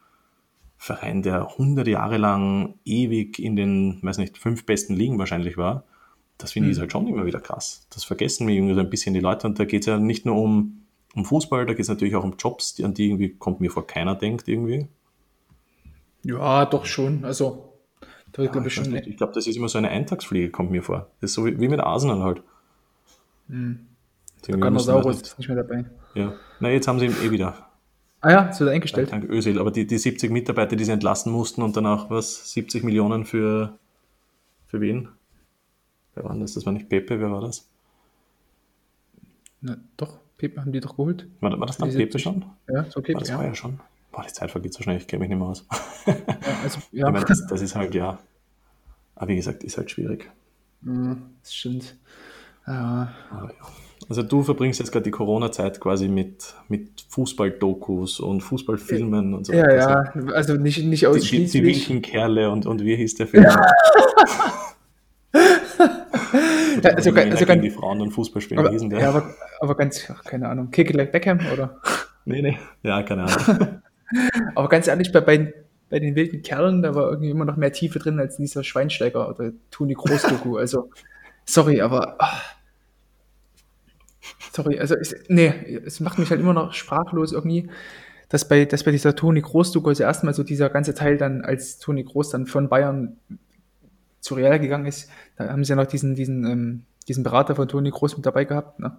Verein, der hundert Jahre lang ewig in den, weiß nicht, fünf besten Ligen wahrscheinlich war, das finde ich mhm. halt schon immer wieder krass. Das vergessen mir irgendwie so ein bisschen die Leute und da geht es ja nicht nur um, um Fußball, da geht es natürlich auch um Jobs, an die irgendwie kommt mir vor keiner denkt irgendwie. Ja, doch schon. Also, da ja, glaube ich schon. Ich glaube, das ist immer so eine Eintagsfliege, kommt mir vor. Das ist so wie, wie mit Arsenal halt. Mhm. Der Ganosaurus ist nicht mehr dabei. Ja, na, jetzt haben sie ihn eh wieder. Ah ja, es wird eingestellt. Dank Özil, aber die, die 70 Mitarbeiter, die sie entlassen mussten und danach was, 70 Millionen für, für wen? Wer war das? Das war nicht Pepe, wer war das? Na, doch, Pepe haben die doch geholt. War, war das dann Pepe schon? Ja, so Pepe, war das ja. war ja schon. Boah, die Zeit vergeht so schnell, ich kenne mich nicht mehr aus. ja, also, *laughs* ja. Ich meine, das, das, ist halt, ja, aber wie gesagt, ist halt schwierig. Ja, das stimmt. Ja. Aber ja. Also du verbringst jetzt gerade die Corona-Zeit quasi mit, mit Fußball-Dokus und Fußballfilmen und so Ja, ja, also nicht, nicht ausschließlich. Die, die, die wilden Kerle und, und wie hieß der Film? *laughs* Ja. also, also ganz, die Frauen und Fußball spielen, aber, der? Ja, aber, aber ganz, ach, keine Ahnung, Kick like Beckham oder? *laughs* Nee, nee, ja, keine Ahnung. *laughs* aber ganz ehrlich, bei, bei, bei den wilden Kerlen, da war irgendwie immer noch mehr Tiefe drin als dieser Schweinsteiger oder Toni Groß-Doku. Also, sorry, aber... Ach Sorry, also es, nee, es macht mich halt immer noch sprachlos irgendwie, dass bei, dass bei dieser Toni Groß-Doku also erstmal so dieser ganze Teil dann, als Toni Groß dann von Bayern zu Real gegangen ist, da haben sie ja noch diesen, diesen, ähm, diesen Berater von Toni Groß mit dabei gehabt, ne?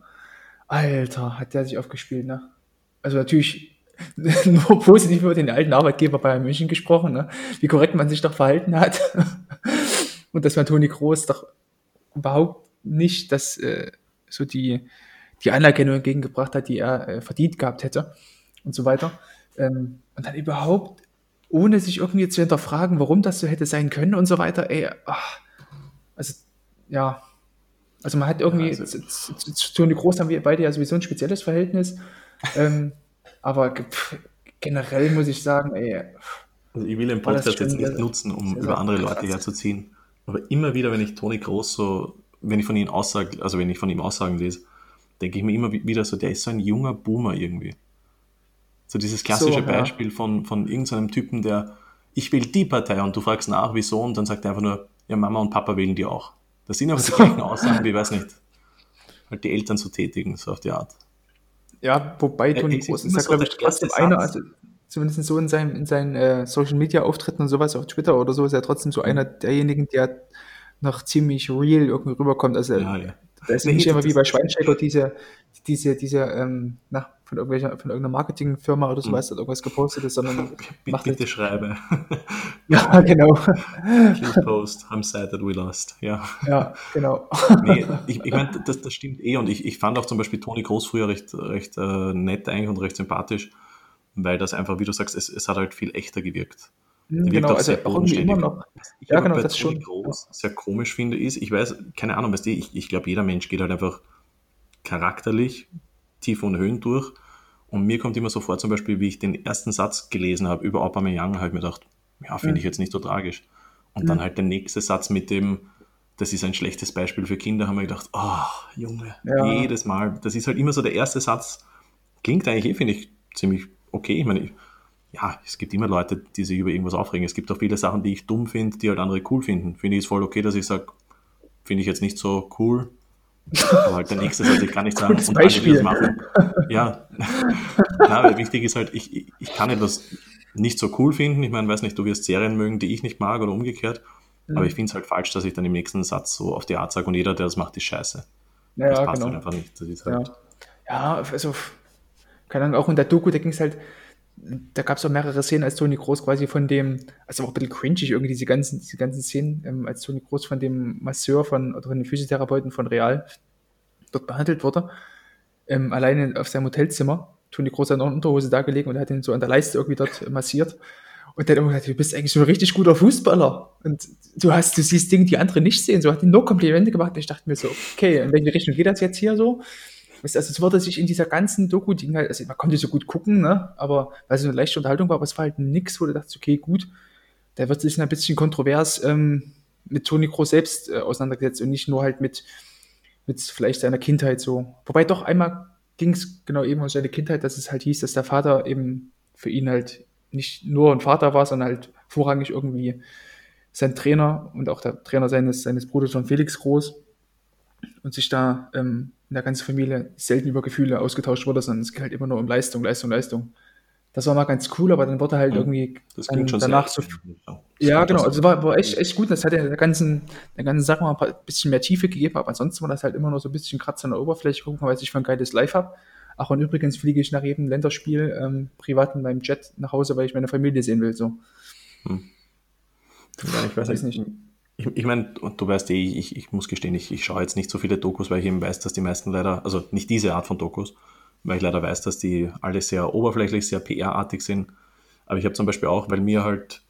Alter, hat der sich aufgespielt, ne? Also natürlich *laughs* nur positiv über den alten Arbeitgeber Bayern München gesprochen, ne? Wie korrekt man sich doch verhalten hat. *laughs* Und dass man Toni Groß doch überhaupt nicht dass äh, so die, die Anerkennung entgegengebracht hat, die er äh, verdient gehabt hätte und so weiter. Ähm, und dann überhaupt, ohne sich irgendwie zu hinterfragen, warum das so hätte sein können und so weiter, ey, ach, also, ja, also man hat irgendwie, ja, also, zu, Toni Groß haben wir beide ja sowieso ein spezielles Verhältnis, ähm, aber pff, generell muss ich sagen, ey, also ich will den Podcast jetzt nicht nutzen, um über andere Leute herzuziehen, aber immer wieder, wenn ich Toni Groß so, wenn ich von ihm Aussagen, also wenn ich von ihm Aussagen lese, denke ich mir immer wieder so, der ist so ein junger Boomer irgendwie. So dieses klassische so, ja. Beispiel von, von irgendeinem Typen, der, ich will die Partei und du fragst nach, wieso und dann sagt er einfach nur, ja, Mama und Papa wählen die auch. Das sind aber so. die gleichen Aussagen, wie, weiß nicht, halt die Eltern so tätigen, so auf die Art. Ja, wobei Toni Groß ist ja, glaube ich, trotzdem einer, also zumindest so in seinen, in seinen äh, Social Media Auftritten und sowas auf Twitter oder so, ist er trotzdem so einer derjenigen, der noch ziemlich real irgendwie rüberkommt. Also ja, ja. Da ist nee, nicht immer wie bei Schweinsteiger diese, diese, diese, ähm, na, von, irgendwelcher, von irgendeiner Marketingfirma oder sowas mhm. irgendwas gepostet ist, sondern *laughs* bitte, macht bitte schreibe. *laughs* ja, genau. Please post, I'm sad that we lost. Ja, ja genau. nee, ich, ich meine, das, das stimmt eh und ich, ich fand auch zum Beispiel Toni Groß früher recht, recht äh, nett eigentlich und recht sympathisch, weil das einfach, wie du sagst, es, es hat halt viel echter gewirkt. Der genau, also auch irgendwie immer noch. Ich ja, genau, das schon. Groß sehr komisch finde, ist, ich weiß, keine Ahnung, weißt du, ich, ich glaube, jeder Mensch geht halt einfach charakterlich Tiefe und Höhen durch. Und mir kommt immer so vor, zum Beispiel, wie ich den ersten Satz gelesen habe über Aubameyang, habe ich mir gedacht, ja, finde ich jetzt nicht so tragisch. Und mhm. dann halt der nächste Satz mit dem, das ist ein schlechtes Beispiel für Kinder, haben wir gedacht, oh, Junge, ja. jedes Mal. Das ist halt immer so der erste Satz. Klingt eigentlich eh, finde ich, ziemlich okay. Ich meine, ja, es gibt immer Leute, die sich über irgendwas aufregen. Es gibt auch viele Sachen, die ich dumm finde, die halt andere cool finden. Finde ich es voll okay, dass ich sage, finde ich jetzt nicht so cool, aber halt der nächste sollte ich gar nicht sagen. Gutes Beispiel. machen. Ja. *laughs* ja, weil wichtig ist halt, ich, ich kann etwas nicht so cool finden. Ich meine, weiß nicht, du wirst Serien mögen, die ich nicht mag oder umgekehrt. Mhm. Aber ich finde es halt falsch, dass ich dann im nächsten Satz so auf die Art sage und jeder, der das macht, ist scheiße. Ja, das passt genau. halt einfach nicht. Das halt ja. ja, also, keine Ahnung, auch in der Doku, da ging es halt, da gab es auch mehrere Szenen, als Toni Groß quasi von dem, also auch ein bisschen cringig irgendwie, diese ganzen, diese ganzen Szenen, ähm, als Toni Groß von dem Masseur von, oder von den Physiotherapeuten von Real dort behandelt wurde. Ähm, alleine auf seinem Hotelzimmer, Toni Groß in der Unterhose da gelegen und hat ihn so an der Leiste irgendwie dort massiert. Und dann immer gesagt, du bist eigentlich so ein richtig guter Fußballer. Und du hast, du siehst Dinge, die andere nicht sehen. So hat ihn nur Komplimente gemacht. Und ich dachte mir so, okay, in welche Richtung geht das jetzt hier so? Also es wurde sich in dieser ganzen Doku, die halt, also man konnte so gut gucken, ne? aber weil es eine leichte Unterhaltung war, aber es war halt nix, wo du dachtest, okay, gut, da wird sich ein bisschen kontrovers ähm, mit Toni Kroos selbst äh, auseinandergesetzt und nicht nur halt mit, mit vielleicht seiner Kindheit so. Wobei doch einmal ging es genau eben um seine Kindheit, dass es halt hieß, dass der Vater eben für ihn halt nicht nur ein Vater war, sondern halt vorrangig irgendwie sein Trainer und auch der Trainer seines, seines Bruders von Felix Groß und sich da ähm, in der ganzen Familie selten über Gefühle ausgetauscht wurde, sondern es geht halt immer nur um Leistung, Leistung, Leistung. Das war mal ganz cool, aber dann wurde halt ja, irgendwie danach so. Ja, genau. Also war, war echt, echt gut. Das hat ja der ganzen, der ganzen Sache mal ein bisschen mehr Tiefe gegeben, aber ansonsten war das halt immer nur so ein bisschen Kratz an der Oberfläche, gucken, weil ich für ein geiles Live habe. Ach, und übrigens fliege ich nach jedem Länderspiel ähm, privat in meinem Jet nach Hause, weil ich meine Familie sehen will. So. Hm. Ja, ich weiß nicht. Ich, ich meine, du weißt eh, ich, ich muss gestehen, ich, ich schaue jetzt nicht so viele Dokus, weil ich eben weiß, dass die meisten leider, also nicht diese Art von Dokus, weil ich leider weiß, dass die alle sehr oberflächlich, sehr PR-artig sind. Aber ich habe zum Beispiel auch, weil mir halt,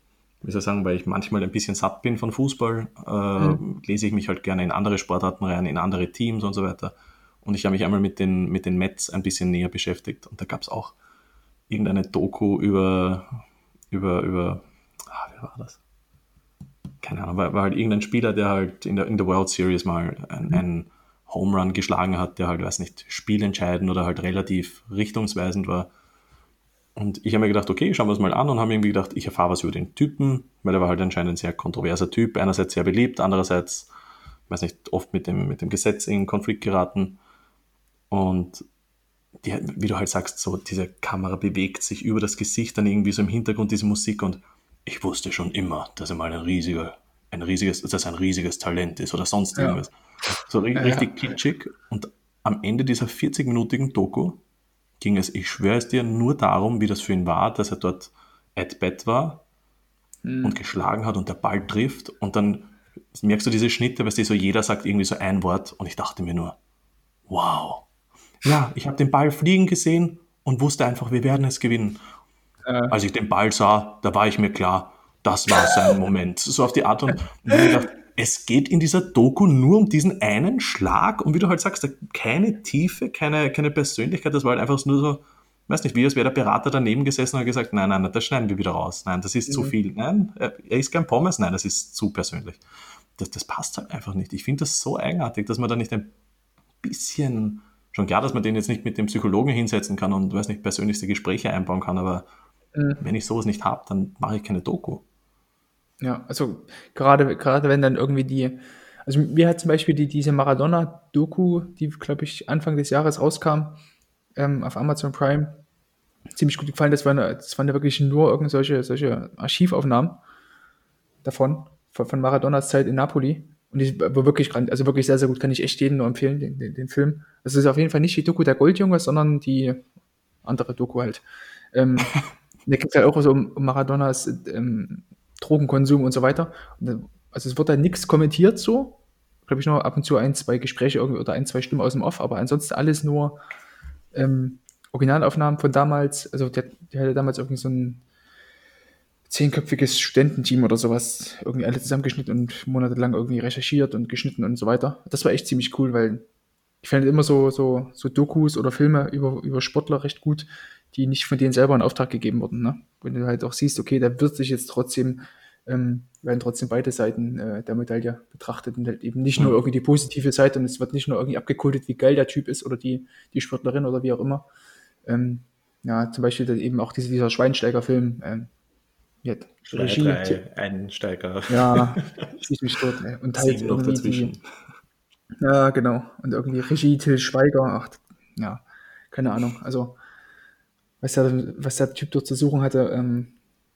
wie soll ich sagen, weil ich manchmal ein bisschen satt bin von Fußball, äh, mhm. lese ich mich halt gerne in andere Sportarten rein, in andere Teams und so weiter. Und ich habe mich einmal mit den, mit den Mets ein bisschen näher beschäftigt. Und da gab es auch irgendeine Doku über, über, über, ah, wie war das? Keine Ahnung, war, war halt irgendein Spieler, der halt in der, in der World Series mal einen, mhm. einen Home Run geschlagen hat, der halt, weiß nicht, spielentscheidend oder halt relativ richtungsweisend war. Und ich habe mir gedacht, okay, schauen wir es mal an und habe irgendwie gedacht, ich erfahre was über den Typen, weil er war halt anscheinend ein sehr kontroverser Typ, einerseits sehr beliebt, andererseits, weiß nicht, oft mit dem, mit dem Gesetz in Konflikt geraten. Und die, wie du halt sagst, so diese Kamera bewegt sich über das Gesicht, dann irgendwie so im Hintergrund diese Musik und ich wusste schon immer, dass er mal ein riesiger, ein riesiges, dass er ein riesiges Talent ist oder sonst irgendwas. Ja. So richtig ja. kitschig. Und am Ende dieser 40-minütigen Doku ging es, ich schwöre es dir, nur darum, wie das für ihn war, dass er dort at bat war mhm. und geschlagen hat und der Ball trifft und dann merkst du diese Schnitte, weißt du, so jeder sagt irgendwie so ein Wort und ich dachte mir nur, wow. Ja, ich habe den Ball fliegen gesehen und wusste einfach, wir werden es gewinnen. Äh. Als ich den Ball sah, da war ich mir klar, das war sein *laughs* Moment. So auf die Art und Weise. es geht in dieser Doku nur um diesen einen Schlag und wie du halt sagst, keine Tiefe, keine, keine Persönlichkeit, das war halt einfach nur so, weiß nicht, wie als wäre der Berater daneben gesessen und hat gesagt, nein, nein, das schneiden wir wieder raus. Nein, das ist mhm. zu viel. Nein, er ist kein Pommes. Nein, das ist zu persönlich. Das, das passt halt einfach nicht. Ich finde das so eigenartig, dass man da nicht ein bisschen, schon klar, dass man den jetzt nicht mit dem Psychologen hinsetzen kann und, weiß nicht, persönlichste Gespräche einbauen kann, aber Mhm. Wenn ich sowas nicht habe, dann mache ich keine Doku. Ja, also gerade, gerade wenn dann irgendwie die, also mir hat zum Beispiel die, diese Maradona-Doku, die, glaube ich, Anfang des Jahres rauskam, ähm, auf Amazon Prime, ziemlich gut gefallen. Das waren, das waren ja wirklich nur irgendwelche solche Archivaufnahmen davon, von, von Maradonas Zeit in Napoli. Und die war wirklich, also wirklich sehr, sehr gut, kann ich echt jedem nur empfehlen, den, den, den Film. Das ist auf jeden Fall nicht die Doku der Goldjunge, sondern die andere Doku halt. Ähm, *laughs* da geht es halt auch so um, Maradonas ähm, Drogenkonsum und so weiter. Und, also es wird da nichts kommentiert so. Glaube ich nur ab und zu ein, zwei Gespräche oder ein, zwei Stimmen aus dem Off, aber ansonsten alles nur ähm, Originalaufnahmen von damals. Also der, der hatte damals irgendwie so ein zehnköpfiges Studententeam oder sowas irgendwie alle zusammengeschnitten und monatelang irgendwie recherchiert und geschnitten und so weiter. Das war echt ziemlich cool, weil ich fand immer so, so, so Dokus oder Filme über, über Sportler recht gut, die nicht von denen selber in Auftrag gegeben wurden. Ne? Wenn du halt auch siehst, okay, da wird sich jetzt trotzdem, ähm, werden trotzdem beide Seiten äh, der Medaille betrachtet und halt eben nicht nur irgendwie die positive Seite und es wird nicht nur irgendwie abgekultet, wie geil der Typ ist oder die, die Sportlerin oder wie auch immer. Ähm, ja, zum Beispiel dann eben auch diese, dieser Schweinsteiger-Film, ähm, ja, Regie. Drei Einsteiger. Ja, *laughs* schieß mich tot. Ey. Und halt Sieben noch dazwischen. Die, ja, genau. Und irgendwie Regie Till Schweiger. Ach, ja, keine Ahnung. Also, was der, was der Typ dort zu suchen hatte, ähm,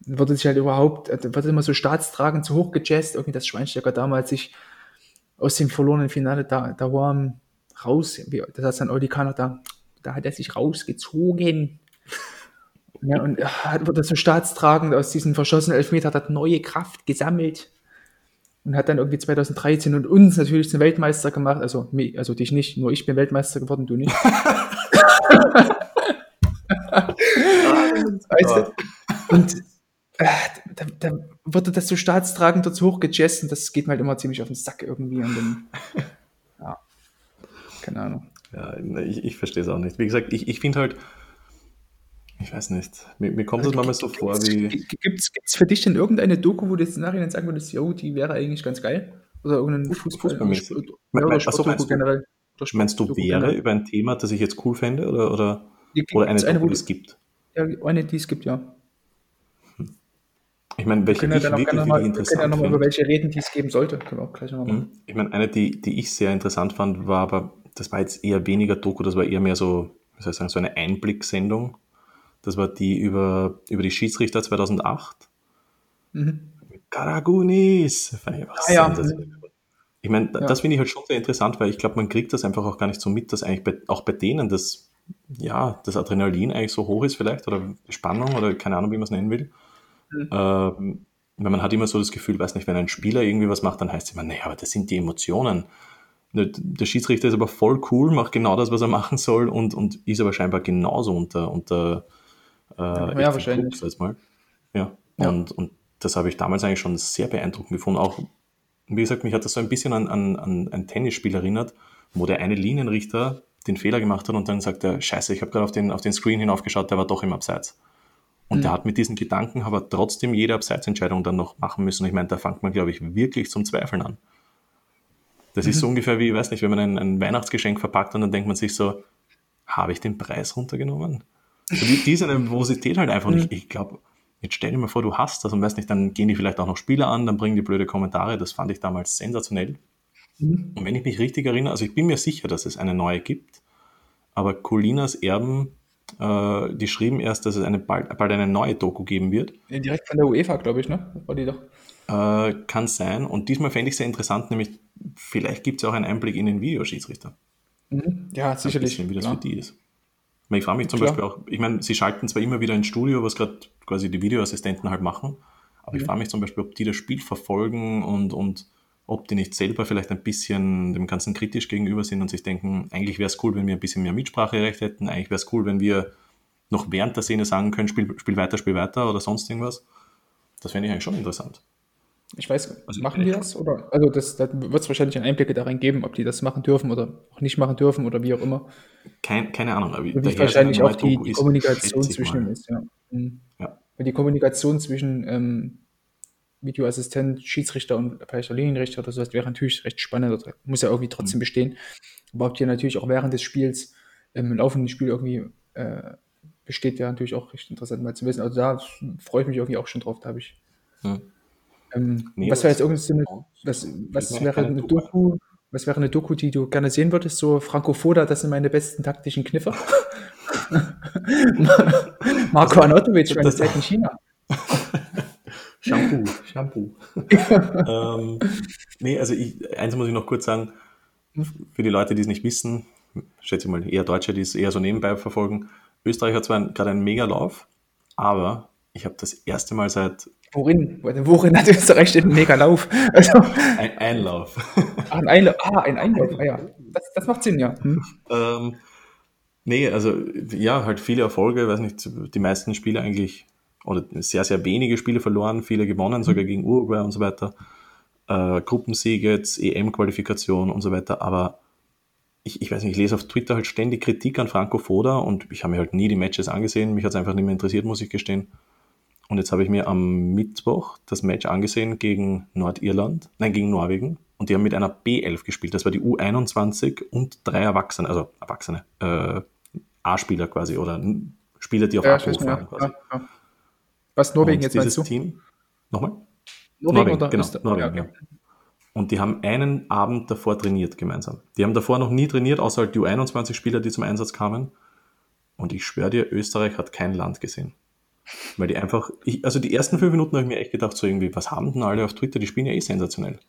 wurde sich halt überhaupt, äh, wurde immer so staatstragend zu hoch gejazzt, irgendwie das Schweinsteiger damals sich aus dem verlorenen Finale da, da war raus, wie, das hat dann Audikaner da, da hat er sich rausgezogen. Ja, und hat, wurde so staatstragend aus diesen verschossenen Elfmeter, hat neue Kraft gesammelt und hat dann irgendwie 2013 und uns natürlich zum Weltmeister gemacht. Also, also dich nicht, nur ich bin Weltmeister geworden, du nicht. *laughs* weißt du? Und äh, da, da, wurde das so staatstragend dazu hochgejazzt und das geht mir halt immer ziemlich auf den Sack irgendwie. Und dann, *laughs* ja, keine Ahnung. Ja, ich, ich verstehe es auch nicht. Wie gesagt, ich, ich finde halt, ich weiß nicht. Mir, mir kommt das manchmal so vor wie. Gibt es für dich denn irgendeine Doku, wo du jetzt im Nachhinein sagen würdest, yo, die wäre eigentlich ganz geil? Oder irgendein Fußball, Fußball ja, oder Sportdoku generell? Oder meinst du, Doku wäre generell? über ein Thema, das ich jetzt cool fände? Oder, oder, oder eine Doku, die es gibt? Ja, eine, die es gibt, ja. Ich meine, welche ich wirklich, wirklich mal, interessant Wir können ja nochmal über welche reden, die es geben sollte. Können wir auch gleich nochmal mhm. Ich meine, eine, die, die ich sehr interessant fand, war aber, das war jetzt eher weniger Doku, das war eher mehr so, wie soll ich sagen, so eine Einblicksendung das war die über, über die Schiedsrichter 2008. Mhm. Karagunis. Fand ich, ah, ja. ich meine, ja. das finde ich halt schon sehr interessant, weil ich glaube, man kriegt das einfach auch gar nicht so mit, dass eigentlich bei, auch bei denen das, ja, das Adrenalin eigentlich so hoch ist vielleicht oder Spannung oder keine Ahnung, wie man es nennen will. Mhm. Ähm, weil man hat immer so das Gefühl, weiß nicht, wenn ein Spieler irgendwie was macht, dann heißt es immer, naja, aber das sind die Emotionen. Ne, der Schiedsrichter ist aber voll cool, macht genau das, was er machen soll und, und ist aber scheinbar genauso unter, unter äh, ja, wahrscheinlich. Als mal. Ja. ja. Und, und das habe ich damals eigentlich schon sehr beeindruckend gefunden. Auch, wie gesagt, mich hat das so ein bisschen an, an, an ein Tennisspiel erinnert, wo der eine Linienrichter den Fehler gemacht hat und dann sagt er, scheiße, ich habe gerade auf den, auf den Screen hinaufgeschaut, der war doch im Abseits. Und mhm. der hat mit diesen Gedanken aber trotzdem jede Abseitsentscheidung dann noch machen müssen. Ich meine, da fängt man, glaube ich, wirklich zum Zweifeln an. Das mhm. ist so mhm. ungefähr wie, ich weiß nicht, wenn man ein, ein Weihnachtsgeschenk verpackt und dann denkt man sich so, habe ich den Preis runtergenommen? Also die, diese Nervosität halt einfach nicht. Mhm. Ich glaube, jetzt stell dir mal vor, du hast das und weißt nicht, dann gehen die vielleicht auch noch Spieler an, dann bringen die blöde Kommentare. Das fand ich damals sensationell. Mhm. Und wenn ich mich richtig erinnere, also ich bin mir sicher, dass es eine neue gibt, aber Colinas Erben, äh, die schrieben erst, dass es eine, bald, bald eine neue Doku geben wird. Ja, direkt von der UEFA, glaube ich, ne? War die doch. Äh, kann sein. Und diesmal fände ich sehr interessant, nämlich vielleicht gibt es auch einen Einblick in den Videoschiedsrichter. Mhm. Ja, sicherlich. Bisschen, wie das klar. für die ist. Ich frage mich zum Klar. Beispiel auch, ich meine, sie schalten zwar immer wieder ins Studio, was gerade quasi die Videoassistenten halt machen, aber mhm. ich frage mich zum Beispiel, ob die das Spiel verfolgen und, und ob die nicht selber vielleicht ein bisschen dem Ganzen kritisch gegenüber sind und sich denken, eigentlich wäre es cool, wenn wir ein bisschen mehr Mitspracherecht hätten, eigentlich wäre es cool, wenn wir noch während der Szene sagen können, spiel, spiel weiter, spiel weiter oder sonst irgendwas. Das fände ich eigentlich schon interessant. Ich weiß, also machen die das? Oder, also das, da wird es wahrscheinlich Einblicke darin geben, ob die das machen dürfen oder auch nicht machen dürfen oder wie auch immer. Kein, keine Ahnung. Aber wie wahrscheinlich auch die, die Kommunikation zwischen ist, ja. Mhm. ja. Die Kommunikation zwischen ähm, Videoassistent, Schiedsrichter und vielleicht Linienrichter oder so, das wäre natürlich recht spannend, muss ja irgendwie trotzdem mhm. bestehen. Aber ob die natürlich auch während des Spiels, ähm, im laufenden Spiel irgendwie äh, besteht, wäre natürlich auch recht interessant mal zu wissen. Also da freue ich mich irgendwie auch schon drauf, da habe ich. Ähm, nee, was wäre jetzt irgendeine, was, was wäre eine Doku, was wäre eine Doku, die du gerne sehen würdest? So Franco Foda, das sind meine besten taktischen Kniffe. *laughs* *laughs* Marco Anatovic, meine Zeit in China. *laughs* Shampoo, *laughs* Shampoo. *laughs* ähm, nee, also ich, eins muss ich noch kurz sagen, für die Leute, die es nicht wissen, schätze ich mal eher Deutsche, die es eher so nebenbei verfolgen, Österreich hat zwar gerade einen Mega-Lauf, aber ich habe das erste Mal seit. Worin? Worin hat Österreich den Mega-Lauf? Also, ein Einlauf. Ah, ein Einlauf. Ah, ein Einlauf. Ah, ja. Das, das macht Sinn, ja. Hm. Ähm, nee, also ja, halt viele Erfolge, weiß nicht, die meisten Spiele eigentlich, oder sehr, sehr wenige Spiele verloren, viele gewonnen, sogar gegen Uruguay und so weiter. Äh, Gruppensiege, jetzt EM-Qualifikation und so weiter, aber ich, ich weiß nicht, ich lese auf Twitter halt ständig Kritik an Franco Foda und ich habe mir halt nie die Matches angesehen. Mich hat es einfach nicht mehr interessiert, muss ich gestehen. Und jetzt habe ich mir am Mittwoch das Match angesehen gegen Nordirland, nein, gegen Norwegen. Und die haben mit einer B11 gespielt. Das war die U21 und drei Erwachsene, also Erwachsene, äh, A-Spieler quasi oder Spieler, die auf ja, Abruf waren quasi. Ja, ja. Was Norwegen und jetzt meinst du? Team, nochmal? Norwegen, Norwegen oder genau, Norwegen, ja. Und die haben einen Abend davor trainiert gemeinsam. Die haben davor noch nie trainiert, außer halt die U21-Spieler, die zum Einsatz kamen. Und ich schwöre dir, Österreich hat kein Land gesehen. Weil die einfach, ich, also die ersten fünf Minuten habe ich mir echt gedacht, so irgendwie, was haben denn alle auf Twitter? Die spielen ja eh sensationell.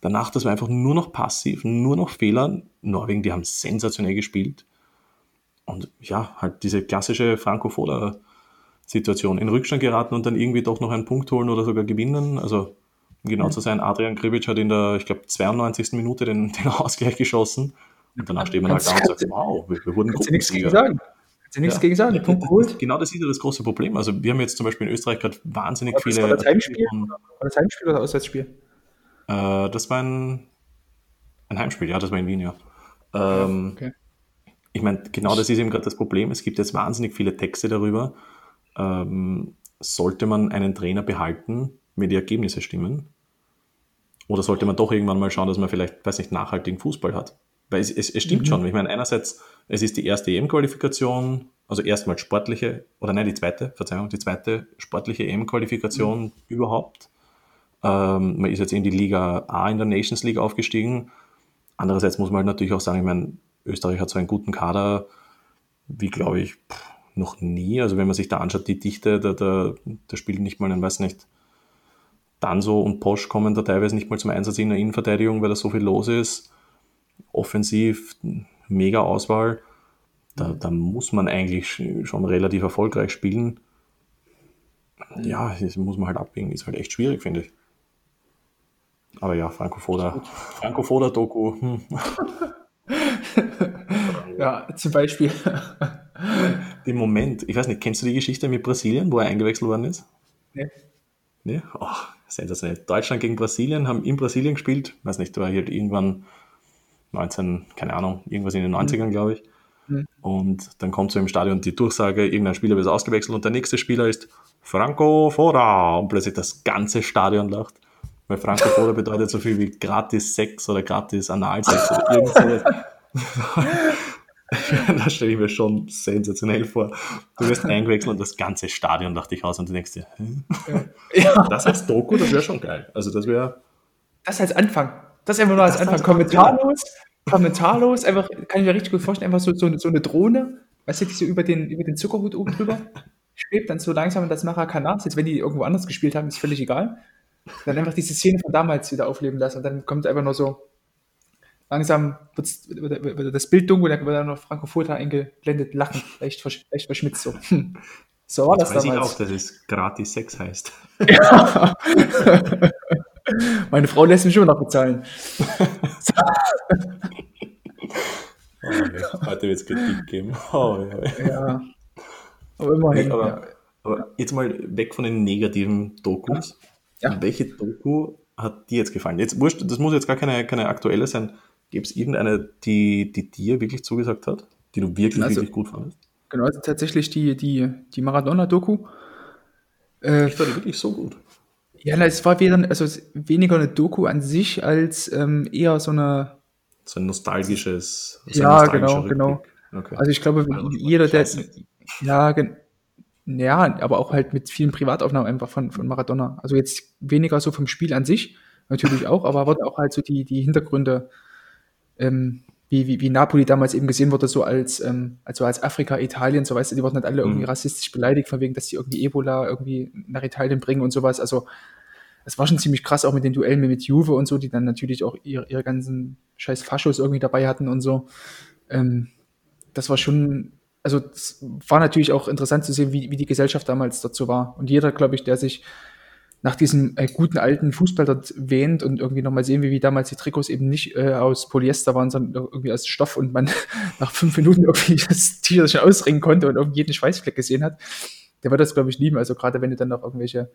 Danach, das war einfach nur noch passiv, nur noch Fehler. Norwegen, die haben sensationell gespielt. Und ja, halt diese klassische Franco-Foda-Situation. In Rückstand geraten und dann irgendwie doch noch einen Punkt holen oder sogar gewinnen. Also um genau zu sein, Adrian Kribic hat in der, ich glaube, 92. Minute den, den *laughs* Ausgleich geschossen. Und danach steht man halt da und sagt, wow, wir, wir wurden du nichts gegen sagen? Kannst du nichts ja. gegen sagen? Den Punkt geholt. Genau das ist ja das große Problem. Also wir haben jetzt zum Beispiel in Österreich gerade wahnsinnig war viele... War das Heimspiel, war das Heimspiel oder Auswärtsspiel? Äh, das war ein, ein Heimspiel, ja, das war in Wien, ja. Ähm, okay. Ich meine, genau das ist eben gerade das Problem. Es gibt jetzt wahnsinnig viele Texte darüber. Ähm, sollte man einen Trainer behalten, wenn die Ergebnisse stimmen? Oder sollte man doch irgendwann mal schauen, dass man vielleicht, weiß nicht, nachhaltigen Fußball hat? Weil es, es, es stimmt mhm. schon. Ich meine, einerseits, es ist die erste EM-Qualifikation, also erstmal sportliche, oder nein, die zweite, Verzeihung, die zweite sportliche EM-Qualifikation mhm. überhaupt. Ähm, man ist jetzt in die Liga A in der Nations League aufgestiegen. Andererseits muss man halt natürlich auch sagen, ich meine, Österreich hat so einen guten Kader, wie glaube ich, noch nie. Also wenn man sich da anschaut, die Dichte, da, da, da spielt nicht mal ein, weiß nicht, Danso und Posch kommen da teilweise nicht mal zum Einsatz in der Innenverteidigung, weil da so viel los ist. Offensiv, mega Auswahl. Da, da muss man eigentlich schon relativ erfolgreich spielen. Ja, das muss man halt abwägen. Ist halt echt schwierig, finde ich. Aber ja, Franco Foda. Franco Foda Doku. Hm. *laughs* *laughs* ja, zum Beispiel. Im Moment, ich weiß nicht, kennst du die Geschichte mit Brasilien, wo er eingewechselt worden ist? Nee. Nee? Oh, sensationell. Deutschland gegen Brasilien, haben in Brasilien gespielt, weiß nicht, war halt irgendwann 19, keine Ahnung, irgendwas in den 90ern, mhm. glaube ich. Mhm. Und dann kommt so im Stadion die Durchsage, irgendein Spieler wird ausgewechselt und der nächste Spieler ist Franco Foda. Und plötzlich das ganze Stadion lacht. Weil Franco Foda bedeutet so viel wie gratis Sex oder gratis Analsex oder irgendwas. *laughs* *laughs* das stelle ich mir schon sensationell vor. Du wirst eingewechselt und das ganze Stadion dachte ich aus und du denkst dir, hm? ja. das als Doku, das wäre schon geil. Also das wäre. Das als Anfang. Das einfach nur als das Anfang. Kommentarlos, kommentarlos, einfach, kann ich mir richtig gut vorstellen, einfach so, so, so eine Drohne, weißt du, die so über den, über den Zuckerhut oben drüber *laughs* schwebt, dann so langsam in das Maracanã, jetzt wenn die irgendwo anders gespielt haben, ist völlig egal. Dann einfach diese Szene von damals wieder aufleben lassen und dann kommt einfach nur so langsam wird, wird das Bild dunkel, da wird dann noch Franco eingeblendet, lachen, *laughs* leicht, versch leicht verschmitzt so. Hm. So war das, das weiß damals. ich auch, dass es gratis Sex heißt. Ja. *laughs* Meine Frau lässt mich immer noch bezahlen. oh, heute wird es Kritik geben. Oh, ja. ja. Aber immerhin. aber, ja. aber, jetzt mal weg von den negativen Dokus. Welche Doku hat dir jetzt gefallen? Jetzt wurscht, das muss jetzt gar keine, keine aktuelle sein. Gibt es irgendeine, die, die dir wirklich zugesagt hat, die du wirklich, also, wirklich gut fandest? Genau, also tatsächlich die, die, die Maradona-Doku. Äh, ich fand die wirklich so gut. Ja, na, es war weder, also weniger eine Doku an sich, als ähm, eher so eine. So ein nostalgisches. So ja, genau, genau. Okay. Also ich glaube, wenn jeder, der. Ja, ja, aber auch halt mit vielen Privataufnahmen einfach von, von Maradona. Also jetzt weniger so vom Spiel an sich, natürlich auch, aber wurde auch halt so die, die Hintergründe ähm, wie, wie, wie Napoli damals eben gesehen wurde, so als, ähm, also als Afrika, Italien, so weißt du, die wurden halt alle irgendwie mhm. rassistisch beleidigt, von wegen, dass die irgendwie Ebola irgendwie nach Italien bringen und sowas. Also es war schon ziemlich krass, auch mit den Duellen mit Juve und so, die dann natürlich auch ihre, ihre ganzen scheiß Faschos irgendwie dabei hatten und so. Ähm, das war schon also es war natürlich auch interessant zu sehen, wie, wie die Gesellschaft damals dazu war. Und jeder, glaube ich, der sich nach diesem äh, guten alten Fußball dort wähnt und irgendwie nochmal sehen, wie, wie damals die Trikots eben nicht äh, aus Polyester waren, sondern irgendwie aus Stoff und man *laughs* nach fünf Minuten irgendwie *laughs* das T-Shirt schon ausringen konnte und irgendwie jeden Schweißfleck gesehen hat, der wird das, glaube ich, lieben. Also gerade wenn du dann noch irgendwelche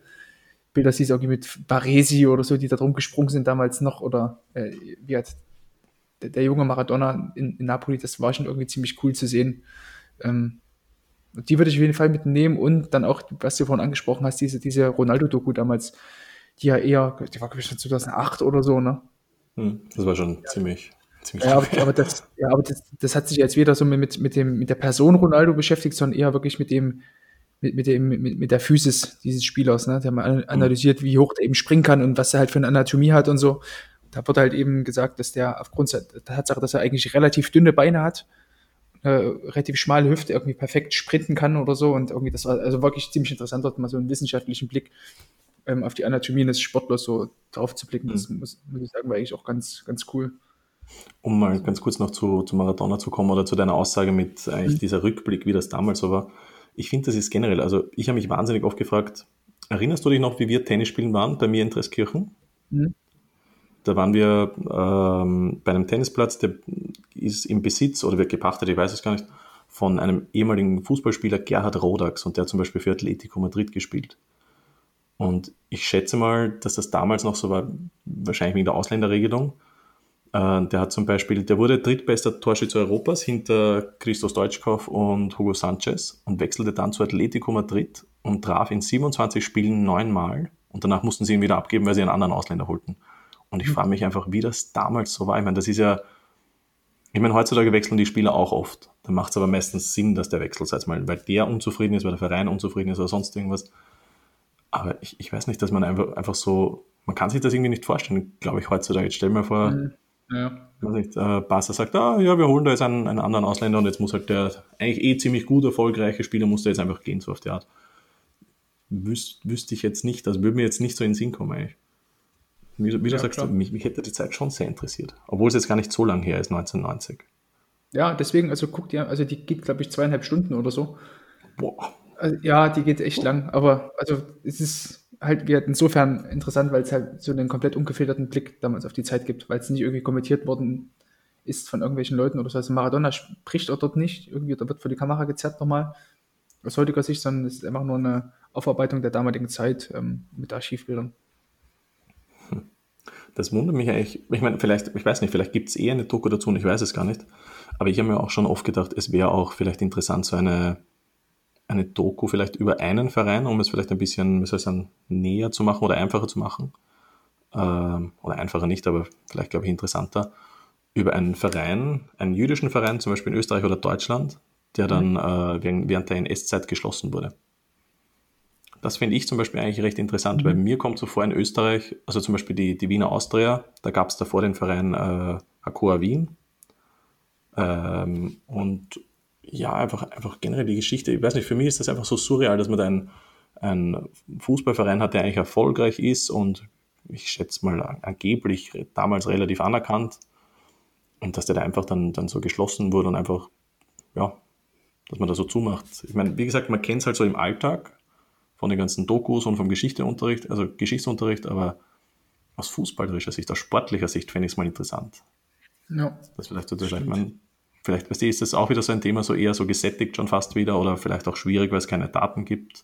Bilder siehst, irgendwie mit Baresi oder so, die da drum gesprungen sind damals noch, oder äh, wie hat der, der junge Maradona in, in, Napoli, das war schon irgendwie ziemlich cool zu sehen. Ähm, die würde ich auf jeden Fall mitnehmen und dann auch, was du vorhin angesprochen hast, diese, diese Ronaldo-Doku damals, die ja eher, die war glaube ich schon 2008 oder so, ne? Hm, das war schon ja. ziemlich, ziemlich ja, aber, aber, das, ja, aber das, das hat sich jetzt weder so mit, mit, dem, mit der Person Ronaldo beschäftigt, sondern eher wirklich mit dem, mit, mit, dem, mit, mit der Physis dieses Spielers. Ne? Der mal analysiert, wie hoch der eben springen kann und was er halt für eine Anatomie hat und so. Da wird halt eben gesagt, dass der aufgrund der Tatsache, dass er eigentlich relativ dünne Beine hat, äh, relativ schmale Hüfte irgendwie perfekt sprinten kann oder so. Und irgendwie, das war also wirklich ziemlich interessant, dort mal so einen wissenschaftlichen Blick ähm, auf die Anatomie des Sportlers so drauf zu blicken. Das mhm. muss, muss ich sagen, war eigentlich auch ganz, ganz cool. Um mal ganz kurz noch zu, zu Maradona zu kommen oder zu deiner Aussage mit eigentlich mhm. dieser Rückblick, wie das damals so war. Ich finde, das ist generell, also ich habe mich wahnsinnig oft gefragt, erinnerst du dich noch, wie wir Tennis spielen waren bei mir in Treskirchen? Mhm. Da waren wir ähm, bei einem Tennisplatz, der ist im Besitz oder wird gepachtet, ich weiß es gar nicht, von einem ehemaligen Fußballspieler Gerhard Rodax und der hat zum Beispiel für Atletico Madrid gespielt. Und ich schätze mal, dass das damals noch so war, wahrscheinlich wegen der Ausländerregelung. Äh, der hat zum Beispiel, der wurde drittbester Torschütze Europas hinter Christos Deutschkow und Hugo Sanchez und wechselte dann zu Atletico Madrid und traf in 27 Spielen neunmal und danach mussten sie ihn wieder abgeben, weil sie einen anderen Ausländer holten. Und ich mhm. frage mich einfach, wie das damals so war. Ich meine, das ist ja, ich meine, heutzutage wechseln die Spieler auch oft. Dann macht es aber meistens Sinn, dass der wechselt, sei mal, weil der unzufrieden ist, weil der Verein unzufrieden ist oder sonst irgendwas. Aber ich, ich weiß nicht, dass man einfach, einfach so, man kann sich das irgendwie nicht vorstellen, glaube ich, heutzutage. Jetzt stell mir vor, mhm. ja. nicht, äh, Barca sagt, ah, ja, wir holen da jetzt einen, einen anderen Ausländer und jetzt muss halt der eigentlich eh ziemlich gut erfolgreiche Spieler, muss da jetzt einfach gehen, so auf die Art. Wüs, wüsste ich jetzt nicht, also würde mir jetzt nicht so in den Sinn kommen eigentlich. Wie, wie du ja, sagst, mich, mich, hätte die Zeit schon sehr interessiert. Obwohl es jetzt gar nicht so lang her ist, 1990. Ja, deswegen, also guckt ihr, also die geht, glaube ich, zweieinhalb Stunden oder so. Boah. Also, ja, die geht echt Boah. lang, aber also es ist halt insofern interessant, weil es halt so einen komplett ungefilterten Blick damals auf die Zeit gibt, weil es nicht irgendwie kommentiert worden ist von irgendwelchen Leuten oder so. Also Maradona spricht auch dort nicht, irgendwie, da wird vor die Kamera gezerrt nochmal, aus heutiger Sicht, sondern es ist einfach nur eine Aufarbeitung der damaligen Zeit ähm, mit Archivbildern. Das wundert mich eigentlich. Ich meine, vielleicht, ich weiß nicht, vielleicht gibt es eh eine Doku dazu und ich weiß es gar nicht. Aber ich habe mir auch schon oft gedacht, es wäre auch vielleicht interessant, so eine, eine Doku vielleicht über einen Verein, um es vielleicht ein bisschen, wie soll ich sagen, näher zu machen oder einfacher zu machen. Ähm, oder einfacher nicht, aber vielleicht, glaube ich, interessanter. Über einen Verein, einen jüdischen Verein, zum Beispiel in Österreich oder Deutschland, der dann mhm. äh, während der NS-Zeit geschlossen wurde. Das finde ich zum Beispiel eigentlich recht interessant, mhm. weil mir kommt so vor in Österreich, also zum Beispiel die, die Wiener Austria, da gab es davor den Verein äh, Hakoa Wien. Ähm, und ja, einfach, einfach generell die Geschichte. Ich weiß nicht, für mich ist das einfach so surreal, dass man da einen, einen Fußballverein hat, der eigentlich erfolgreich ist und ich schätze mal angeblich damals relativ anerkannt und dass der da einfach dann, dann so geschlossen wurde und einfach, ja, dass man da so zumacht. Ich meine, wie gesagt, man kennt es halt so im Alltag, von den ganzen Dokus und vom Geschichteunterricht, also Geschichtsunterricht, aber aus fußballerischer Sicht, aus sportlicher Sicht fände ich es mal interessant. Ja. Das vielleicht so vielleicht, man, vielleicht weißt du, ist das auch wieder so ein Thema, so eher so gesättigt schon fast wieder oder vielleicht auch schwierig, weil es keine Daten gibt.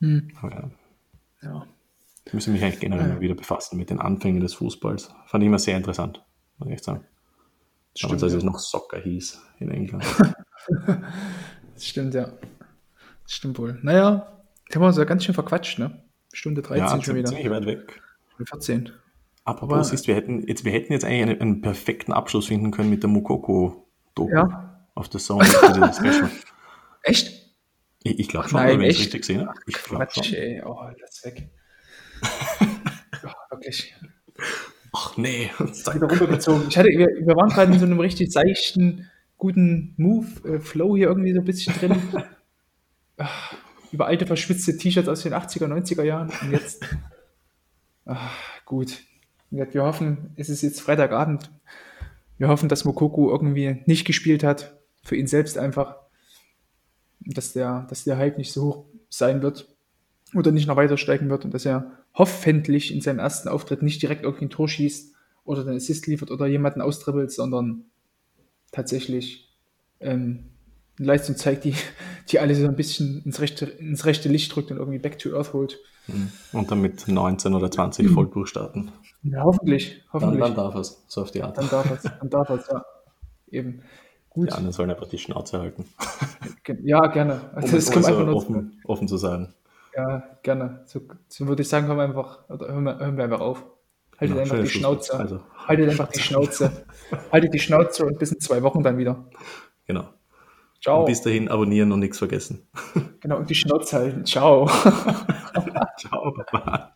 Hm. Ja. ja. Ich müsste mich eigentlich generell ja. mal wieder befassen mit den Anfängen des Fußballs. Fand ich immer sehr interessant, muss ich echt sagen. Stimmt, als es noch Soccer hieß in England. das *laughs* stimmt, ja. Stimmt wohl. Naja, jetzt haben wir uns ja ganz schön verquatscht, ne? Stunde 13 ja, schon wieder. ziemlich weit weg. Stunde 14. Apropos, Aber, siehst, wir hätten, jetzt, wir hätten jetzt eigentlich einen, einen perfekten Abschluss finden können mit der Mukoko-Doku ja. auf der Song. *laughs* echt? Ich, ich glaube schon, wenn ich es richtig sehe. Ich Quatsch, schon. ey. Oh, lass weg. *laughs* oh, wirklich. Ach nee. Wieder runtergezogen. Ich hatte, wir, wir waren gerade in so einem richtig seichten, guten Move-Flow äh, hier irgendwie so ein bisschen drin *laughs* über alte verschwitzte T-Shirts aus den 80er, 90er Jahren. Und jetzt, *laughs* ach, gut. Wir hoffen, es ist jetzt Freitagabend. Wir hoffen, dass Mokoko irgendwie nicht gespielt hat. für ihn selbst einfach, dass der, dass der Hype nicht so hoch sein wird oder nicht noch weiter steigen wird und dass er hoffentlich in seinem ersten Auftritt nicht direkt irgendwie ein Tor schießt oder den Assist liefert oder jemanden austribbelt, sondern tatsächlich ähm, eine Leistung zeigt, die, die alle so ein bisschen ins rechte, ins rechte Licht drückt und irgendwie back to earth holt. Mhm. Und dann mit 19 oder 20 voll durchstarten. Ja, hoffentlich. hoffentlich. Dann, dann darf es, so auf die Art. Dann darf es, dann darf es, ja. Eben. Gut. Die anderen sollen einfach die Schnauze halten. Ja, gerne. *laughs* Also um, das kommt so einfach nur offen, offen zu sein. Ja, gerne. So, so, würde ich sagen, hören wir einfach, oder hören wir, hören wir einfach auf. Haltet ja, einfach die Schnauze. Also. Haltet einfach die Schnauze. *laughs* Haltet die Schnauze und bis in zwei Wochen dann wieder. Genau. Ciao. Und bis dahin abonnieren und nichts vergessen. Genau, und die Schnauze halten. Ciao. *laughs* Ciao, Papa.